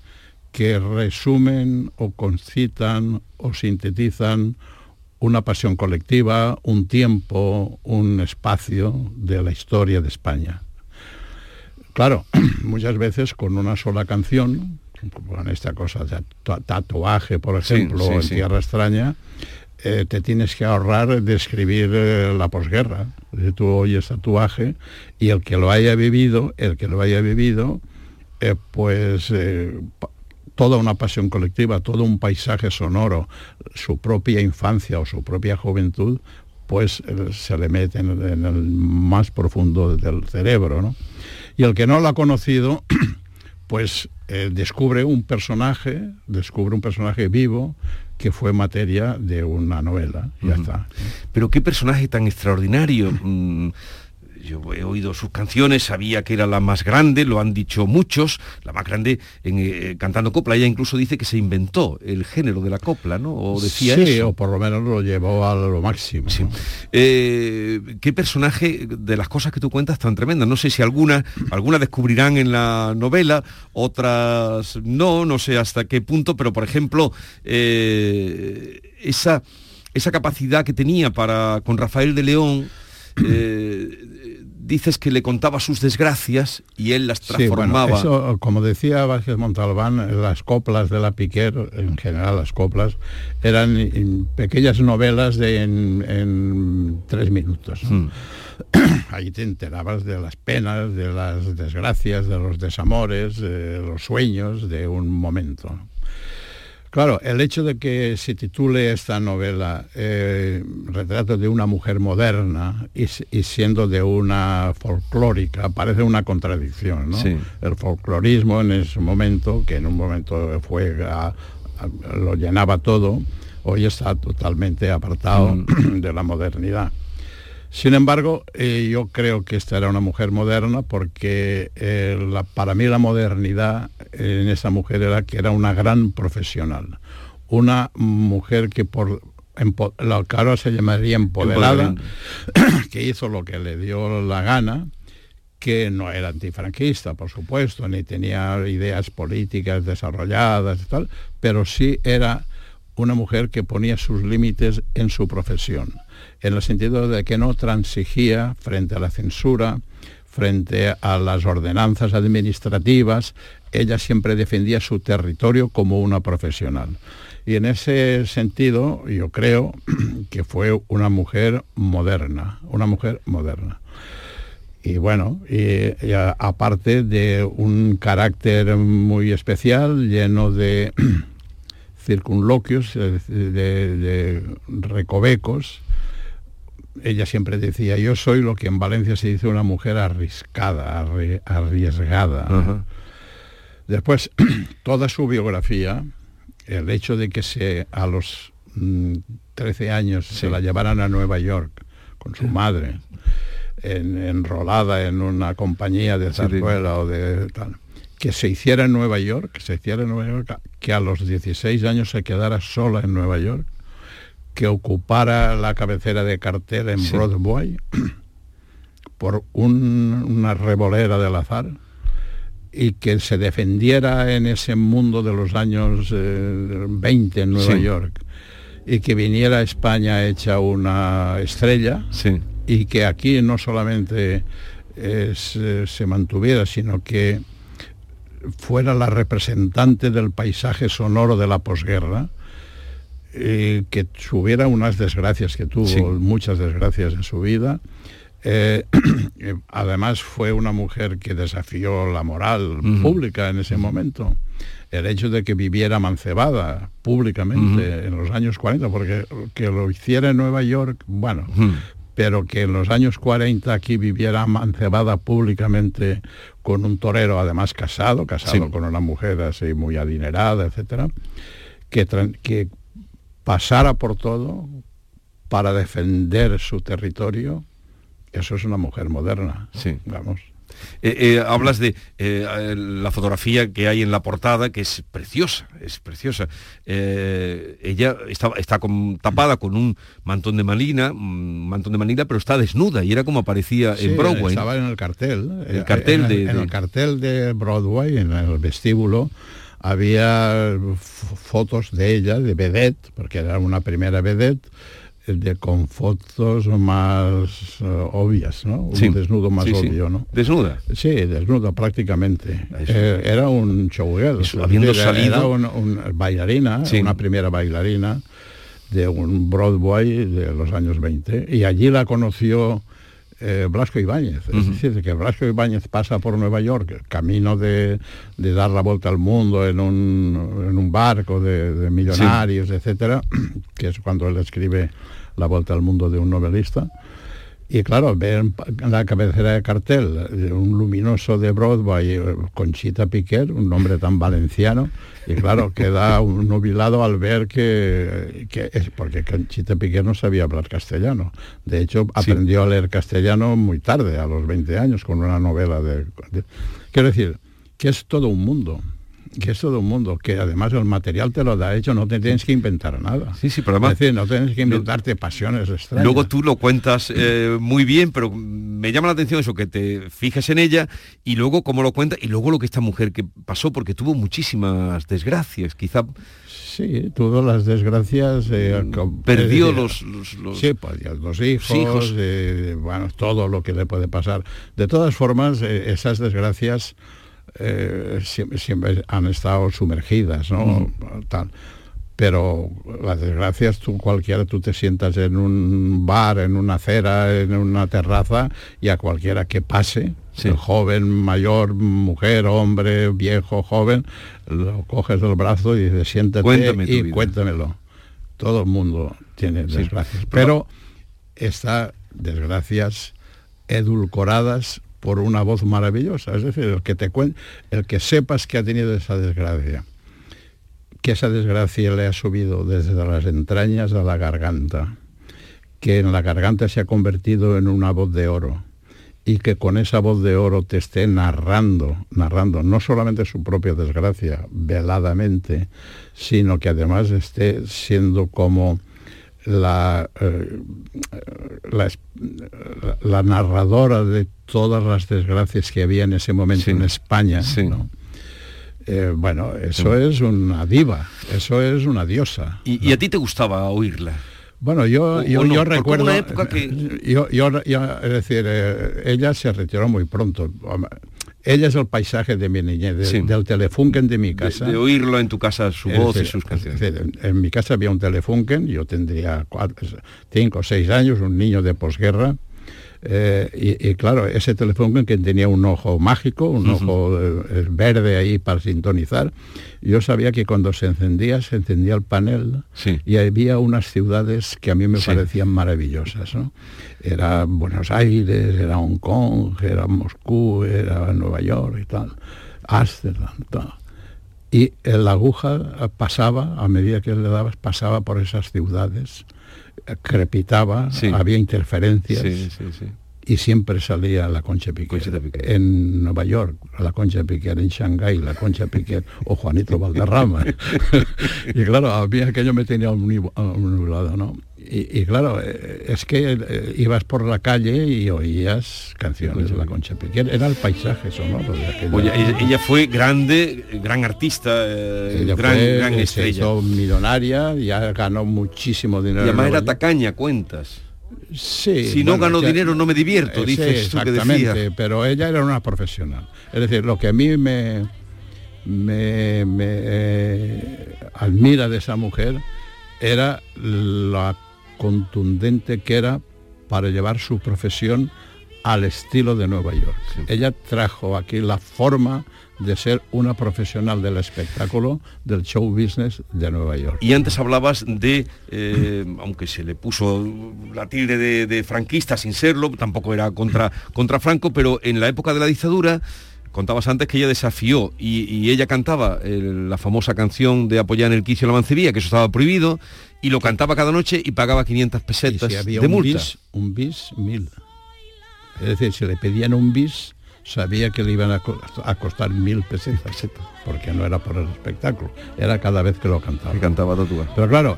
que resumen o concitan o sintetizan una pasión colectiva, un tiempo, un espacio de la historia de España. Claro, muchas veces con una sola canción, como en esta cosa de tatu- tatuaje, por ejemplo, sí, en sí. Tierra Extraña, eh, te tienes que ahorrar de escribir eh, la posguerra. Tú oyes tatuaje y el que lo haya vivido, el que lo haya vivido, eh, pues toda una pasión colectiva, todo un paisaje sonoro, su propia infancia o su propia juventud, pues eh, se le mete en, el- en el más profundo del cerebro, ¿no? Y el que no lo ha conocido, pues eh, descubre un personaje, descubre un personaje vivo que fue materia de una novela. Ya está. Pero qué personaje tan extraordinario. Yo he oído sus canciones, sabía que era la más grande, lo han dicho muchos, la más grande en, eh, cantando copla. Ella incluso dice que se inventó el género de la copla, ¿no? O decía sí, eso. o por lo menos lo llevó a lo máximo. ¿no? Eh, ¿Qué personaje de las cosas que tú cuentas tan tremendas? No sé si algunas algunas descubrirán en la novela, otras no, no sé hasta qué punto, pero por ejemplo, eh, esa, esa capacidad que tenía para con Rafael de León, eh, dices que le contaba sus desgracias y él las Sí, bueno, transformaba. eso, como decía Vázquez Montalbán, las coplas de la Piquer, en general las coplas, eran pequeñas novelas de en, en tres minutos. ¿no? Ahí te enterabas de las penas, de las desgracias, de los desamores, de los sueños de un momento. ¿no? Claro, el hecho de que se titule esta novela eh, Retrato de una mujer moderna y, siendo de una folclórica, parece una contradicción, ¿no? El folclorismo en ese momento, que en un momento fue lo llenaba todo, hoy está totalmente apartado mm. de la modernidad. Sin embargo, eh, yo creo que esta era una mujer moderna porque eh, para mí la modernidad en esa mujer era que era una gran profesional. Una mujer que por lo que ahora se llamaría empoderada, que hizo lo que le dio la gana, que no era antifranquista, por supuesto, ni tenía ideas políticas desarrolladas y tal, pero sí era una mujer que ponía sus límites en su profesión en el sentido de que no transigía frente a la censura, frente a las ordenanzas administrativas, ella siempre defendía su territorio como una profesional. Y en ese sentido, yo creo que fue una mujer moderna, una mujer moderna. Y bueno, aparte de un carácter muy especial, lleno de circunloquios, de recovecos, ella siempre decía, yo soy lo que en Valencia se dice una mujer arriscada, arriesgada. Después, toda su biografía, el hecho de que se, a los 13 mm, años se la llevaran a Nueva York con su madre, enrolada en una compañía de zarzuela o de tal, que se hiciera en Nueva York, que se hiciera en Nueva York, que a los 16 años se quedara sola en Nueva York, que ocupara la cabecera de cartel en Broadway por una revolera del azar y que se defendiera en ese mundo de los años 20 eh, en Nueva York y que viniera a España hecha una estrella y que aquí no solamente eh, se mantuviera, sino que fuera la representante del paisaje sonoro de la posguerra, eh, que tuviera unas desgracias que tuvo, muchas desgracias en su vida. Eh, eh, además fue una mujer que desafió la moral pública en ese momento. El hecho de que viviera mancebada públicamente en los años 40, porque que lo hiciera en Nueva York, bueno, pero que en los años 40 aquí viviera mancebada públicamente con un torero además casado, casado con una mujer así muy adinerada, etcétera, que, que pasara por todo para defender su territorio, eso es una mujer moderna. Sí. Vamos. Eh, eh, hablas de eh, la fotografía que hay en la portada, que es preciosa, es preciosa. ella está, está tapada con un mantón de malina, un mantón de malina, pero está desnuda y era como aparecía en Broadway. Estaba en el cartel. El cartel de, en el cartel de Broadway, en el vestíbulo había fotos de ella, de vedette, porque era una primera vedette, de, con fotos más eh, obvias, ¿no? Un desnudo más obvio, ¿no? ¿Desnuda? Sí, desnuda prácticamente. Eh, era un showgirl. Habiendo salido... Era una bailarina, una primera bailarina de un Broadway de los años 20. Y allí la conoció eh, Blasco Ibáñez. Es decir, que Blasco Ibáñez pasa por Nueva York, camino de, dar la vuelta al mundo en un, barco de, millonarios, etcétera, que es cuando él escribe La vuelta al mundo de un novelista y claro, ver en la cabecera de cartel un luminoso de Broadway, Conchita Piquer, un nombre tan valenciano, y claro, queda un nubilado al ver que, es porque Conchita Piquer no sabía hablar castellano. De hecho, aprendió a leer castellano muy tarde, a los 20 años, con una novela de quiero decir, que es todo un mundo que es todo un mundo, que además el material te lo da hecho, no te tienes que inventar nada. Sí, sí, pero además... Es decir, no tienes que inventarte pasiones extrañas. Luego tú lo cuentas eh, muy bien, pero me llama la atención eso, que te fijas en ella y luego cómo lo cuenta y luego lo que esta mujer que pasó, porque tuvo muchísimas desgracias, quizá... Sí, tuvo las desgracias. Eh, mm, Perdió los, los, Sí, pues, los hijos, eh, bueno, todo lo que le puede pasar. De todas formas, esas desgracias eh, siempre, han estado sumergidas, ¿no? Tal. Pero las desgracias, tú cualquiera, tú te sientas en un bar, en una acera, en una terraza, y a cualquiera que pase, El joven, mayor, mujer, hombre, viejo, joven, lo coges del brazo y dices, siéntate Cuéntame y vida". cuéntamelo. Todo el mundo tiene desgracias, pero está desgracias edulcoradas por una voz maravillosa. Es decir, el que te cuen- el que sepas que ha tenido esa desgracia, que esa desgracia le ha subido desde las entrañas a la garganta, que en la garganta se ha convertido en una voz de oro y que con esa voz de oro te esté narrando, narrando no solamente su propia desgracia veladamente, sino que además esté siendo como la, eh, la, es- la narradora de todas las desgracias que había en ese momento en España. ¿no? Eh, bueno, eso es una diva, eso es una diosa. ¿Y, y a ti te gustaba oírla? Bueno, yo, O- yo, o no, yo recuerdo... una época que- Yo, yo- yo- es decir, eh, ella se retiró muy pronto. Ella es el paisaje de mi niñez, de- Sí. del telefunken de mi casa. de oírlo en tu casa, su Es voz y sus canciones. decir, en, en mi casa había un telefunken, yo tendría cuatro, cinco o seis años, un niño de posguerra. Eh, y, y claro, ese telefunken que tenía un ojo mágico, un ojo eh, verde ahí para sintonizar, yo sabía que cuando se encendía, se encendía el panel y había unas ciudades que a mí me Sí. parecían maravillosas. ¿no? Era Buenos Aires, era Hong Kong, era Moscú, era Nueva York y tal, Ámsterdam, tal y eh, la aguja pasaba, a medida que le dabas, pasaba por esas ciudades, crepitaba, había interferencias. Sí, sí, sí. Y siempre salía la Concha Piquer. En Nueva York, la Concha Piquer, en Shanghái, la Concha Piquer, o Juanito Valderrama. y claro, a mí aquello me tenía omnibulado, ¿no? Y, y claro, eh, es que eh, ibas por la calle y oías canciones de la Concha Piquer. Era el paisaje sonoro de aquella Oye, ella, ella fue grande, gran artista, eh, Ella gran, fue, gran se estrella. hizo millonaria, ya ganó muchísimo dinero. Y además era tacaña, cuentas. Sí, Si no bueno, gano ya- dinero no me divierto, dices tú exactamente, pero ella era una profesional. Es decir, lo que a mí me, me, me, eh, admira de esa mujer era la contundente que era para llevar su profesión al estilo de Nueva York. Ella trajo aquí la forma de ser una profesional del espectáculo, del show business de Nueva York. Y antes hablabas de, eh, aunque se le puso la tilde de, de franquista sin serlo, tampoco era contra, contra Franco, pero en la época de la dictadura, contabas antes que ella desafió y, y ella cantaba la famosa canción de apoyar en el quicio la mancebía, que eso estaba prohibido, y lo cantaba cada noche y pagaba 500 Y pesetas si había de un multa. bis, un bis, mil. Es decir, si le pedían un bis, sabía que le iban a, co- a costar mil pesetas, porque no era por el espectáculo, era cada vez que lo cantaba. Que cantaba Tatúa. Pero claro,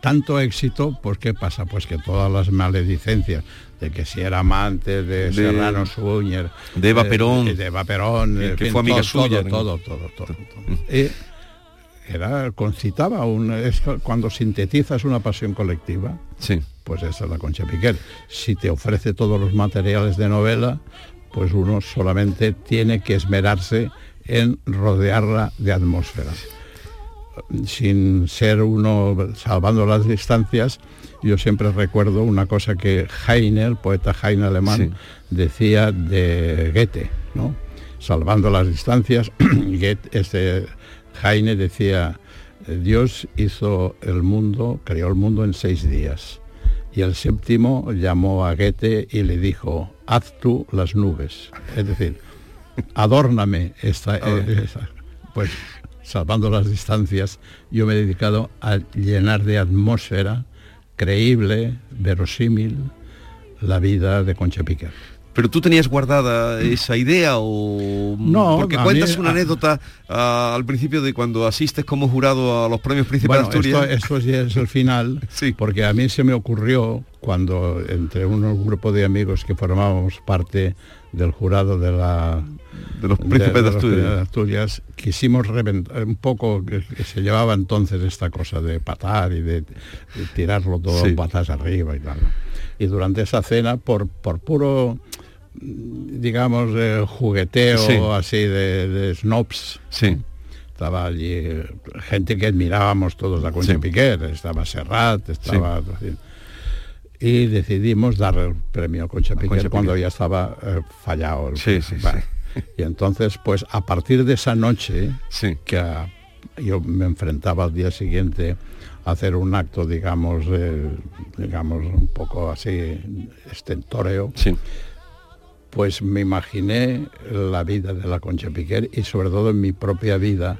tanto éxito, pues ¿qué pasa? Pues que todas las maledicencias de que si era amante de, Serrano Suñer, de Eva Perón, de, Eva Perón, que- en que fin, fue amiga todo, suya, todo, todo, todo, todo, todo. Y era, concitaba un, es cuando sintetizas una pasión colectiva, sí. pues esa es la Concha Piquer. Si te ofrece todos los materiales de novela, pues uno solamente tiene que esmerarse en rodearla de atmósfera. Sin ser uno salvando las distancias, yo siempre recuerdo una cosa que Heine, el poeta Heine alemán, decía de Goethe, ¿no? Salvando las distancias, Goethe, este Heine decía, Dios hizo el mundo, creó el mundo en seis días. Y el séptimo llamó a Goethe y le dijo, haz tú las nubes. Es decir, adórname esta, esa- Pues salvando las distancias, yo me he dedicado a llenar de atmósfera creíble, verosímil, la vida de Concha Piquer. ¿Pero tú tenías guardada esa idea o...? No, Porque cuentas mí- una anécdota ah, al principio de cuando asistes como jurado a los premios Príncipe Bueno, de Asturias. esto, es el final, porque a mí se me ocurrió cuando entre un grupo de amigos que formábamos parte del jurado de la de los príncipes de, Asturias. Príncipes de Asturias, quisimos reventar un poco que, que se llevaba entonces esta cosa de patar y de, tirarlo todo Sí. patas arriba y tal. Y durante esa cena, por, por puro digamos eh, jugueteo Sí. así de, snobs sí. estaba allí gente que admirábamos todos la Concha. Piquer estaba Serrat estaba y decidimos dar el premio a Concha cuando Piquer. ya estaba eh, fallado. el- Sí, sí, Y entonces, pues a partir de esa noche, que ah, yo me enfrentaba al día siguiente a hacer un acto, digamos, eh, digamos, un poco así estentóreo, pues me imaginé la vida de la Concha Piquer y sobre todo en mi propia vida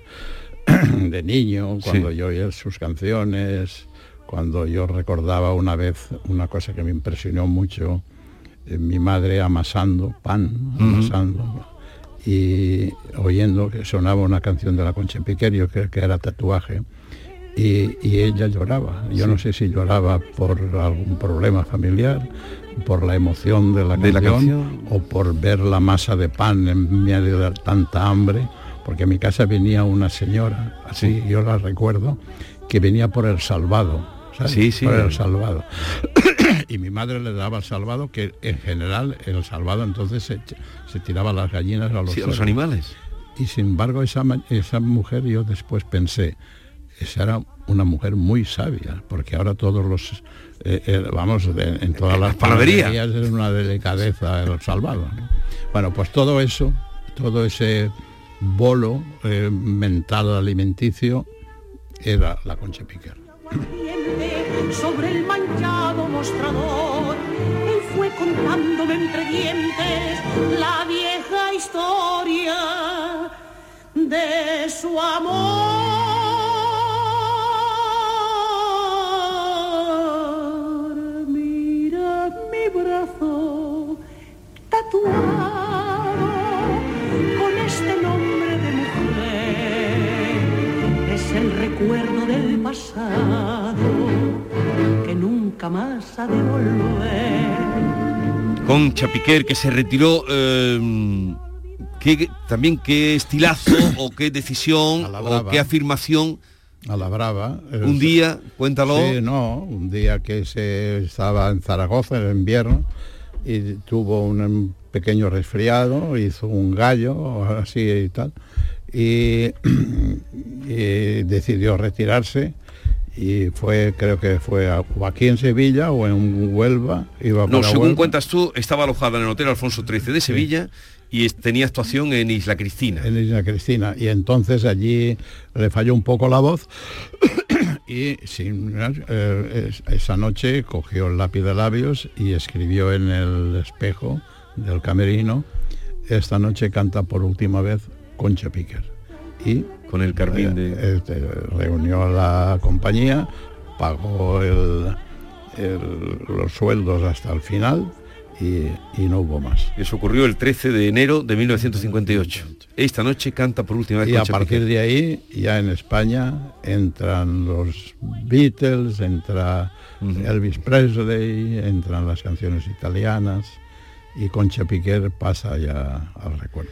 de niño, cuando Sí. yo oía sus canciones, cuando yo recordaba una vez una cosa que me impresionó mucho, eh, mi madre amasando pan, amasando, y oyendo que sonaba una canción de la Concha Piquer, yo creo que era tatuaje, y, y ella lloraba. Yo Sí. no sé si lloraba por algún problema familiar, por la emoción de la, De la canción, canción. o por ver la masa de pan en medio de tanta hambre, porque a mi casa venía una señora, así yo la recuerdo, que venía por el salvado. ¿Sabes? Sí, sí. Por el salvado. y mi madre le daba el salvado, que en general el salvado entonces se, se tiraba a las gallinas a los, Sí, a los cerdos. animales. Y sin embargo esa, mujer yo después pensé, esa era una mujer muy sabia, porque ahora todos los, eh, eh, vamos, de- en todas las panadería. panaderías es una delicadeza el salvado. ¿no? Bueno, pues todo eso, todo ese bolo eh, mental alimenticio era la Concha Piquer. sobre el manchado mostrador. Él fue contándome entre dientes la vieja historia de su amor. Mira mi brazo tatuado con este nombre de mujer. Es el recuerdo del pasado nunca más ha de volver. Concha Piquer, que se retiró... eh, qué- también qué estilazo o qué decisión o qué afirmación A la brava. Un día, cuéntalo. Sí, no, un día que se estaba en Zaragoza en invierno y tuvo un pequeño resfriado, hizo un gallo así y tal, y, y decidió retirarse y fue, creo que fue a- o aquí en Sevilla o en Huelva, iba No, según Huelva. cuentas tú, estaba alojada en el Hotel Alfonso XIII de Sevilla y tenía actuación en Isla Cristina. en Isla Cristina y entonces allí le falló un poco la voz y sin, eh, es- esa noche cogió el lápiz de labios y escribió en el espejo del camerino esta noche canta por última vez Concha Piquer y con el carmín de... este, reunió a la compañía pagó el- el- los sueldos hasta el final y, y no hubo más Eso ocurrió el 13 de enero de 1958. Esta noche canta por última vez Y a partir de ahí, ya en España, entran los Beatles, entra Elvis Presley, entran las canciones italianas y Concha Piquer pasa ya al recuerdo.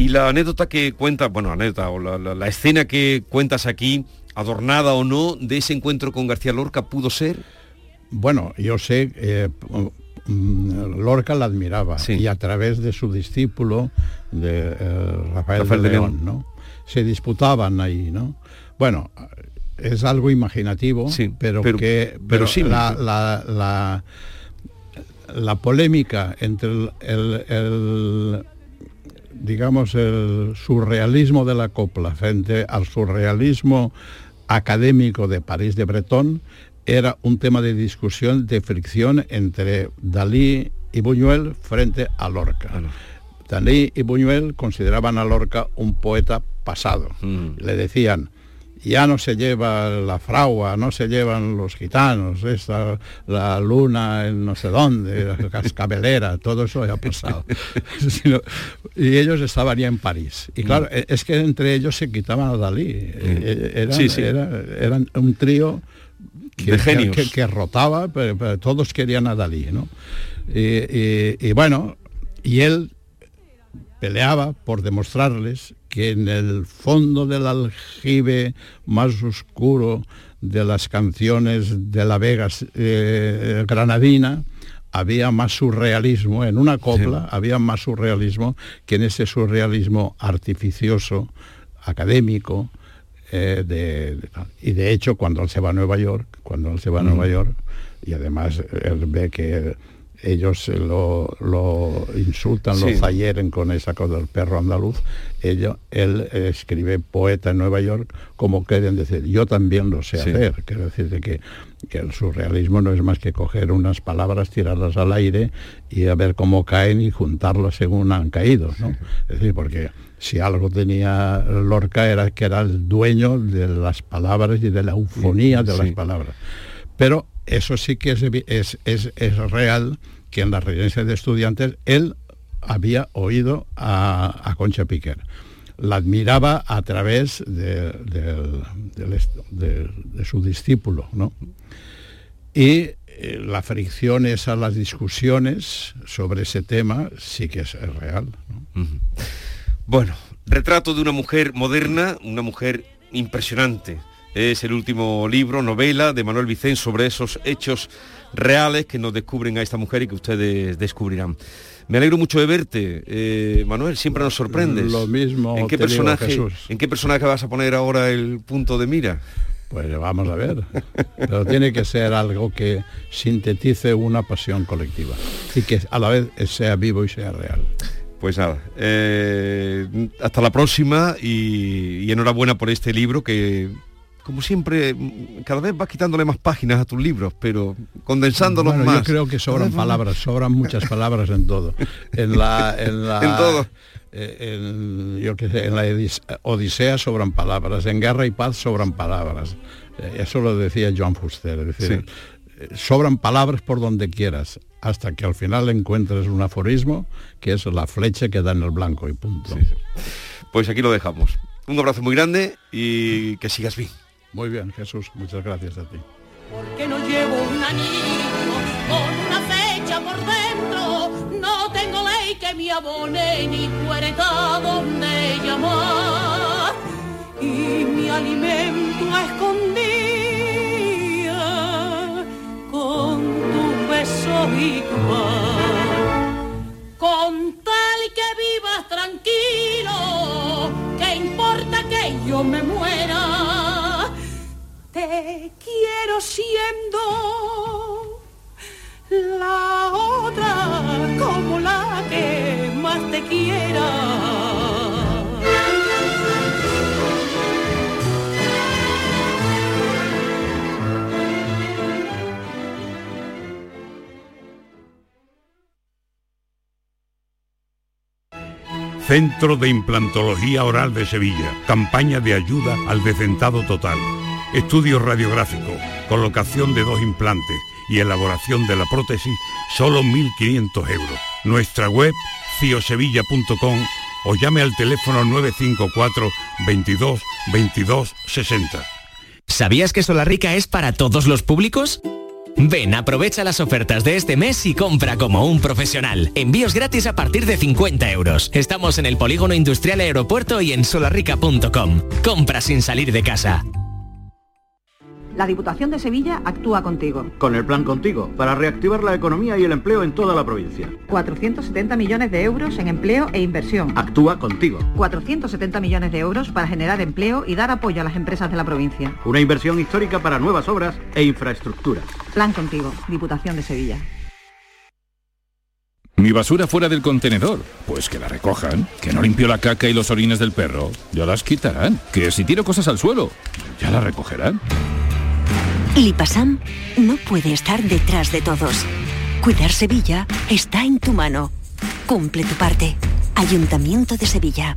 Y la anécdota que cuenta, bueno, anécdota o la, la- la escena que cuentas aquí, adornada o no, de ese encuentro con García Lorca pudo ser. Bueno, yo sé, eh, mm, Lorca la admiraba y a través de su discípulo, de eh, Rafael, Rafael de León, León. ¿no? Se disputaban ahí, ¿no? Bueno, es algo imaginativo, pero, pero- que pero sí la, la, la- la polémica entre el, el- el, digamos el surrealismo de la copla frente al surrealismo académico de París de Bretón era un tema de discusión, de fricción entre Dalí y Buñuel frente a Lorca. Dalí y Buñuel consideraban a Lorca un poeta pasado. Le decían, ya no se lleva la fragua, no se llevan los gitanos, esta, la luna en no sé dónde, la cascabelera, todo eso ya ha pasado. Y ellos estaban ya en París. Y claro, e- es que entre ellos se quitaban a Dalí. Eh, Eran, Sí, sí. era- eran un trío que, que- que rotaba, pero, pero todos querían a Dalí, ¿no? Y, y- y bueno, y él peleaba por demostrarles que en el fondo del aljibe más oscuro de las canciones de la Vega eh, granadina había más surrealismo, en una copla había más surrealismo que en ese surrealismo artificioso, académico, eh, de, de tal. y de hecho cuando él se va a Nueva York, cuando él se va a Nueva York, y además él ve que ellos lo, lo insultan, Sí. lo zayeren con esa cosa del perro andaluz, ello, él escribe poeta en Nueva York como quieren decir, yo también lo sé Sí. hacer, quiero decir de que, que el surrealismo no es más que coger unas palabras, tirarlas al aire y a ver cómo caen y juntarlas según han caído, ¿no? Es decir, porque si algo tenía Lorca era que era el dueño de las palabras y de la eufonía de las palabras. Pero eso sí que es, es, es, es real que en la residencia de estudiantes él había oído a, a Concha Piquer. La admiraba a través de, de- de su discípulo, ¿no? Y eh, la fricción esa, las discusiones sobre ese tema sí que es, es real. ¿no? Bueno, retrato de una mujer moderna, una mujer impresionante. Es el último libro, novela de Manuel Vicén sobre esos hechos reales que nos descubren a esta mujer y que ustedes descubrirán. Me alegro mucho de verte, eh, Manuel, siempre nos sorprendes. Lo mismo ¿En qué, te digo, personaje, Jesús. ¿En qué personaje vas a poner ahora el punto de mira? Pues vamos a ver. Pero tiene que ser algo que sintetice una pasión colectiva y que a la vez sea vivo y sea real. Pues nada, eh, hasta la próxima y, y enhorabuena por este libro que, como siempre, cada vez vas quitándole más páginas a tus libros, pero condensándolos Bueno, más. Yo creo que sobran palabras, sobran muchas palabras en todo. En la, en la, En todo. eh, en, yo qué sé, en la Odisea sobran palabras, en Guerra y Paz sobran palabras. Eh, Eso lo decía Joan Fuster, es decir, eh, sobran palabras por donde quieras, hasta que al final encuentres un aforismo que es la flecha que da en el blanco y punto. Pues aquí lo dejamos. Un abrazo muy grande y que sigas bien. Muy bien, Jesús, muchas gracias a ti. que no llevo un anillo con una fecha por dentro. No tengo ley que me abone ni puerta donde llamar. Y mi alimento a escondida con tu beso y tu. Con tal que vivas tranquilo, que importa que yo me muera. Te quiero siendo la otra como la que más te quiera. Centro de Implantología Oral de Sevilla. Campaña de ayuda al decentado total. Estudio radiográfico, colocación de dos implantes y elaboración de la prótesis, solo 1.500 euros. Nuestra web, ciosevilla.com o llame al teléfono 954 22 22 60. ¿Sabías que Solarrica es para todos los públicos? Ven, aprovecha las ofertas de este mes y compra como un profesional. Envíos gratis a partir de 50 euros. Estamos en el Polígono Industrial Aeropuerto y en solarrica.com. Compra sin salir de casa. La Diputación de Sevilla actúa contigo. Con el plan Contigo, para reactivar la economía y el empleo en toda la provincia. 470 millones de euros en empleo e inversión. Actúa contigo. 470 millones de euros para generar empleo y dar apoyo a las empresas de la provincia. Una inversión histórica para nuevas obras e infraestructuras. Plan contigo, Diputación de Sevilla. Mi basura fuera del contenedor. Pues que la recojan. Que no limpio la caca y los orines del perro. Ya las quitarán. Que si tiro cosas al suelo, ya las recogerán. Lipasam no puede estar detrás de todos. Cuidar Sevilla está en tu mano. Cumple tu parte. Ayuntamiento de Sevilla.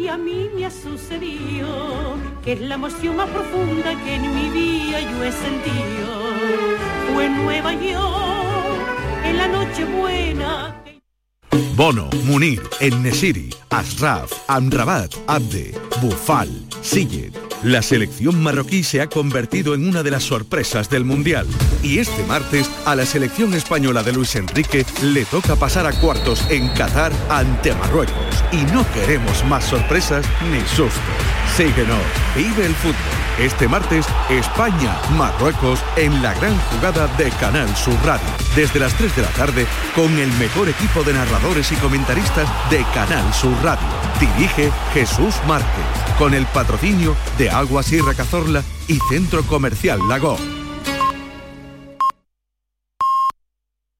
que a mí me ha sucedido, que es la emoción más profunda que en mi vida yo he sentido. Fue en Nueva York, en la noche buena. Bono, Munir, Ennesiri, Asraf, Amrabat, Abde, Bufal, Sillet. La selección marroquí se ha convertido en una de las sorpresas del Mundial. Y este martes a la selección española de Luis Enrique le toca pasar a cuartos en Qatar ante Marruecos. Y no queremos más sorpresas ni sustos. Síguenos, vive el fútbol. Este martes, España-Marruecos en la gran jugada de Canal Sur Radio. Desde las 3 de la tarde, con el mejor equipo de narradores y comentaristas de Canal Sur Radio. Dirige Jesús Márquez, con el patrocinio de Agua Sierra Cazorla y Centro Comercial Lago.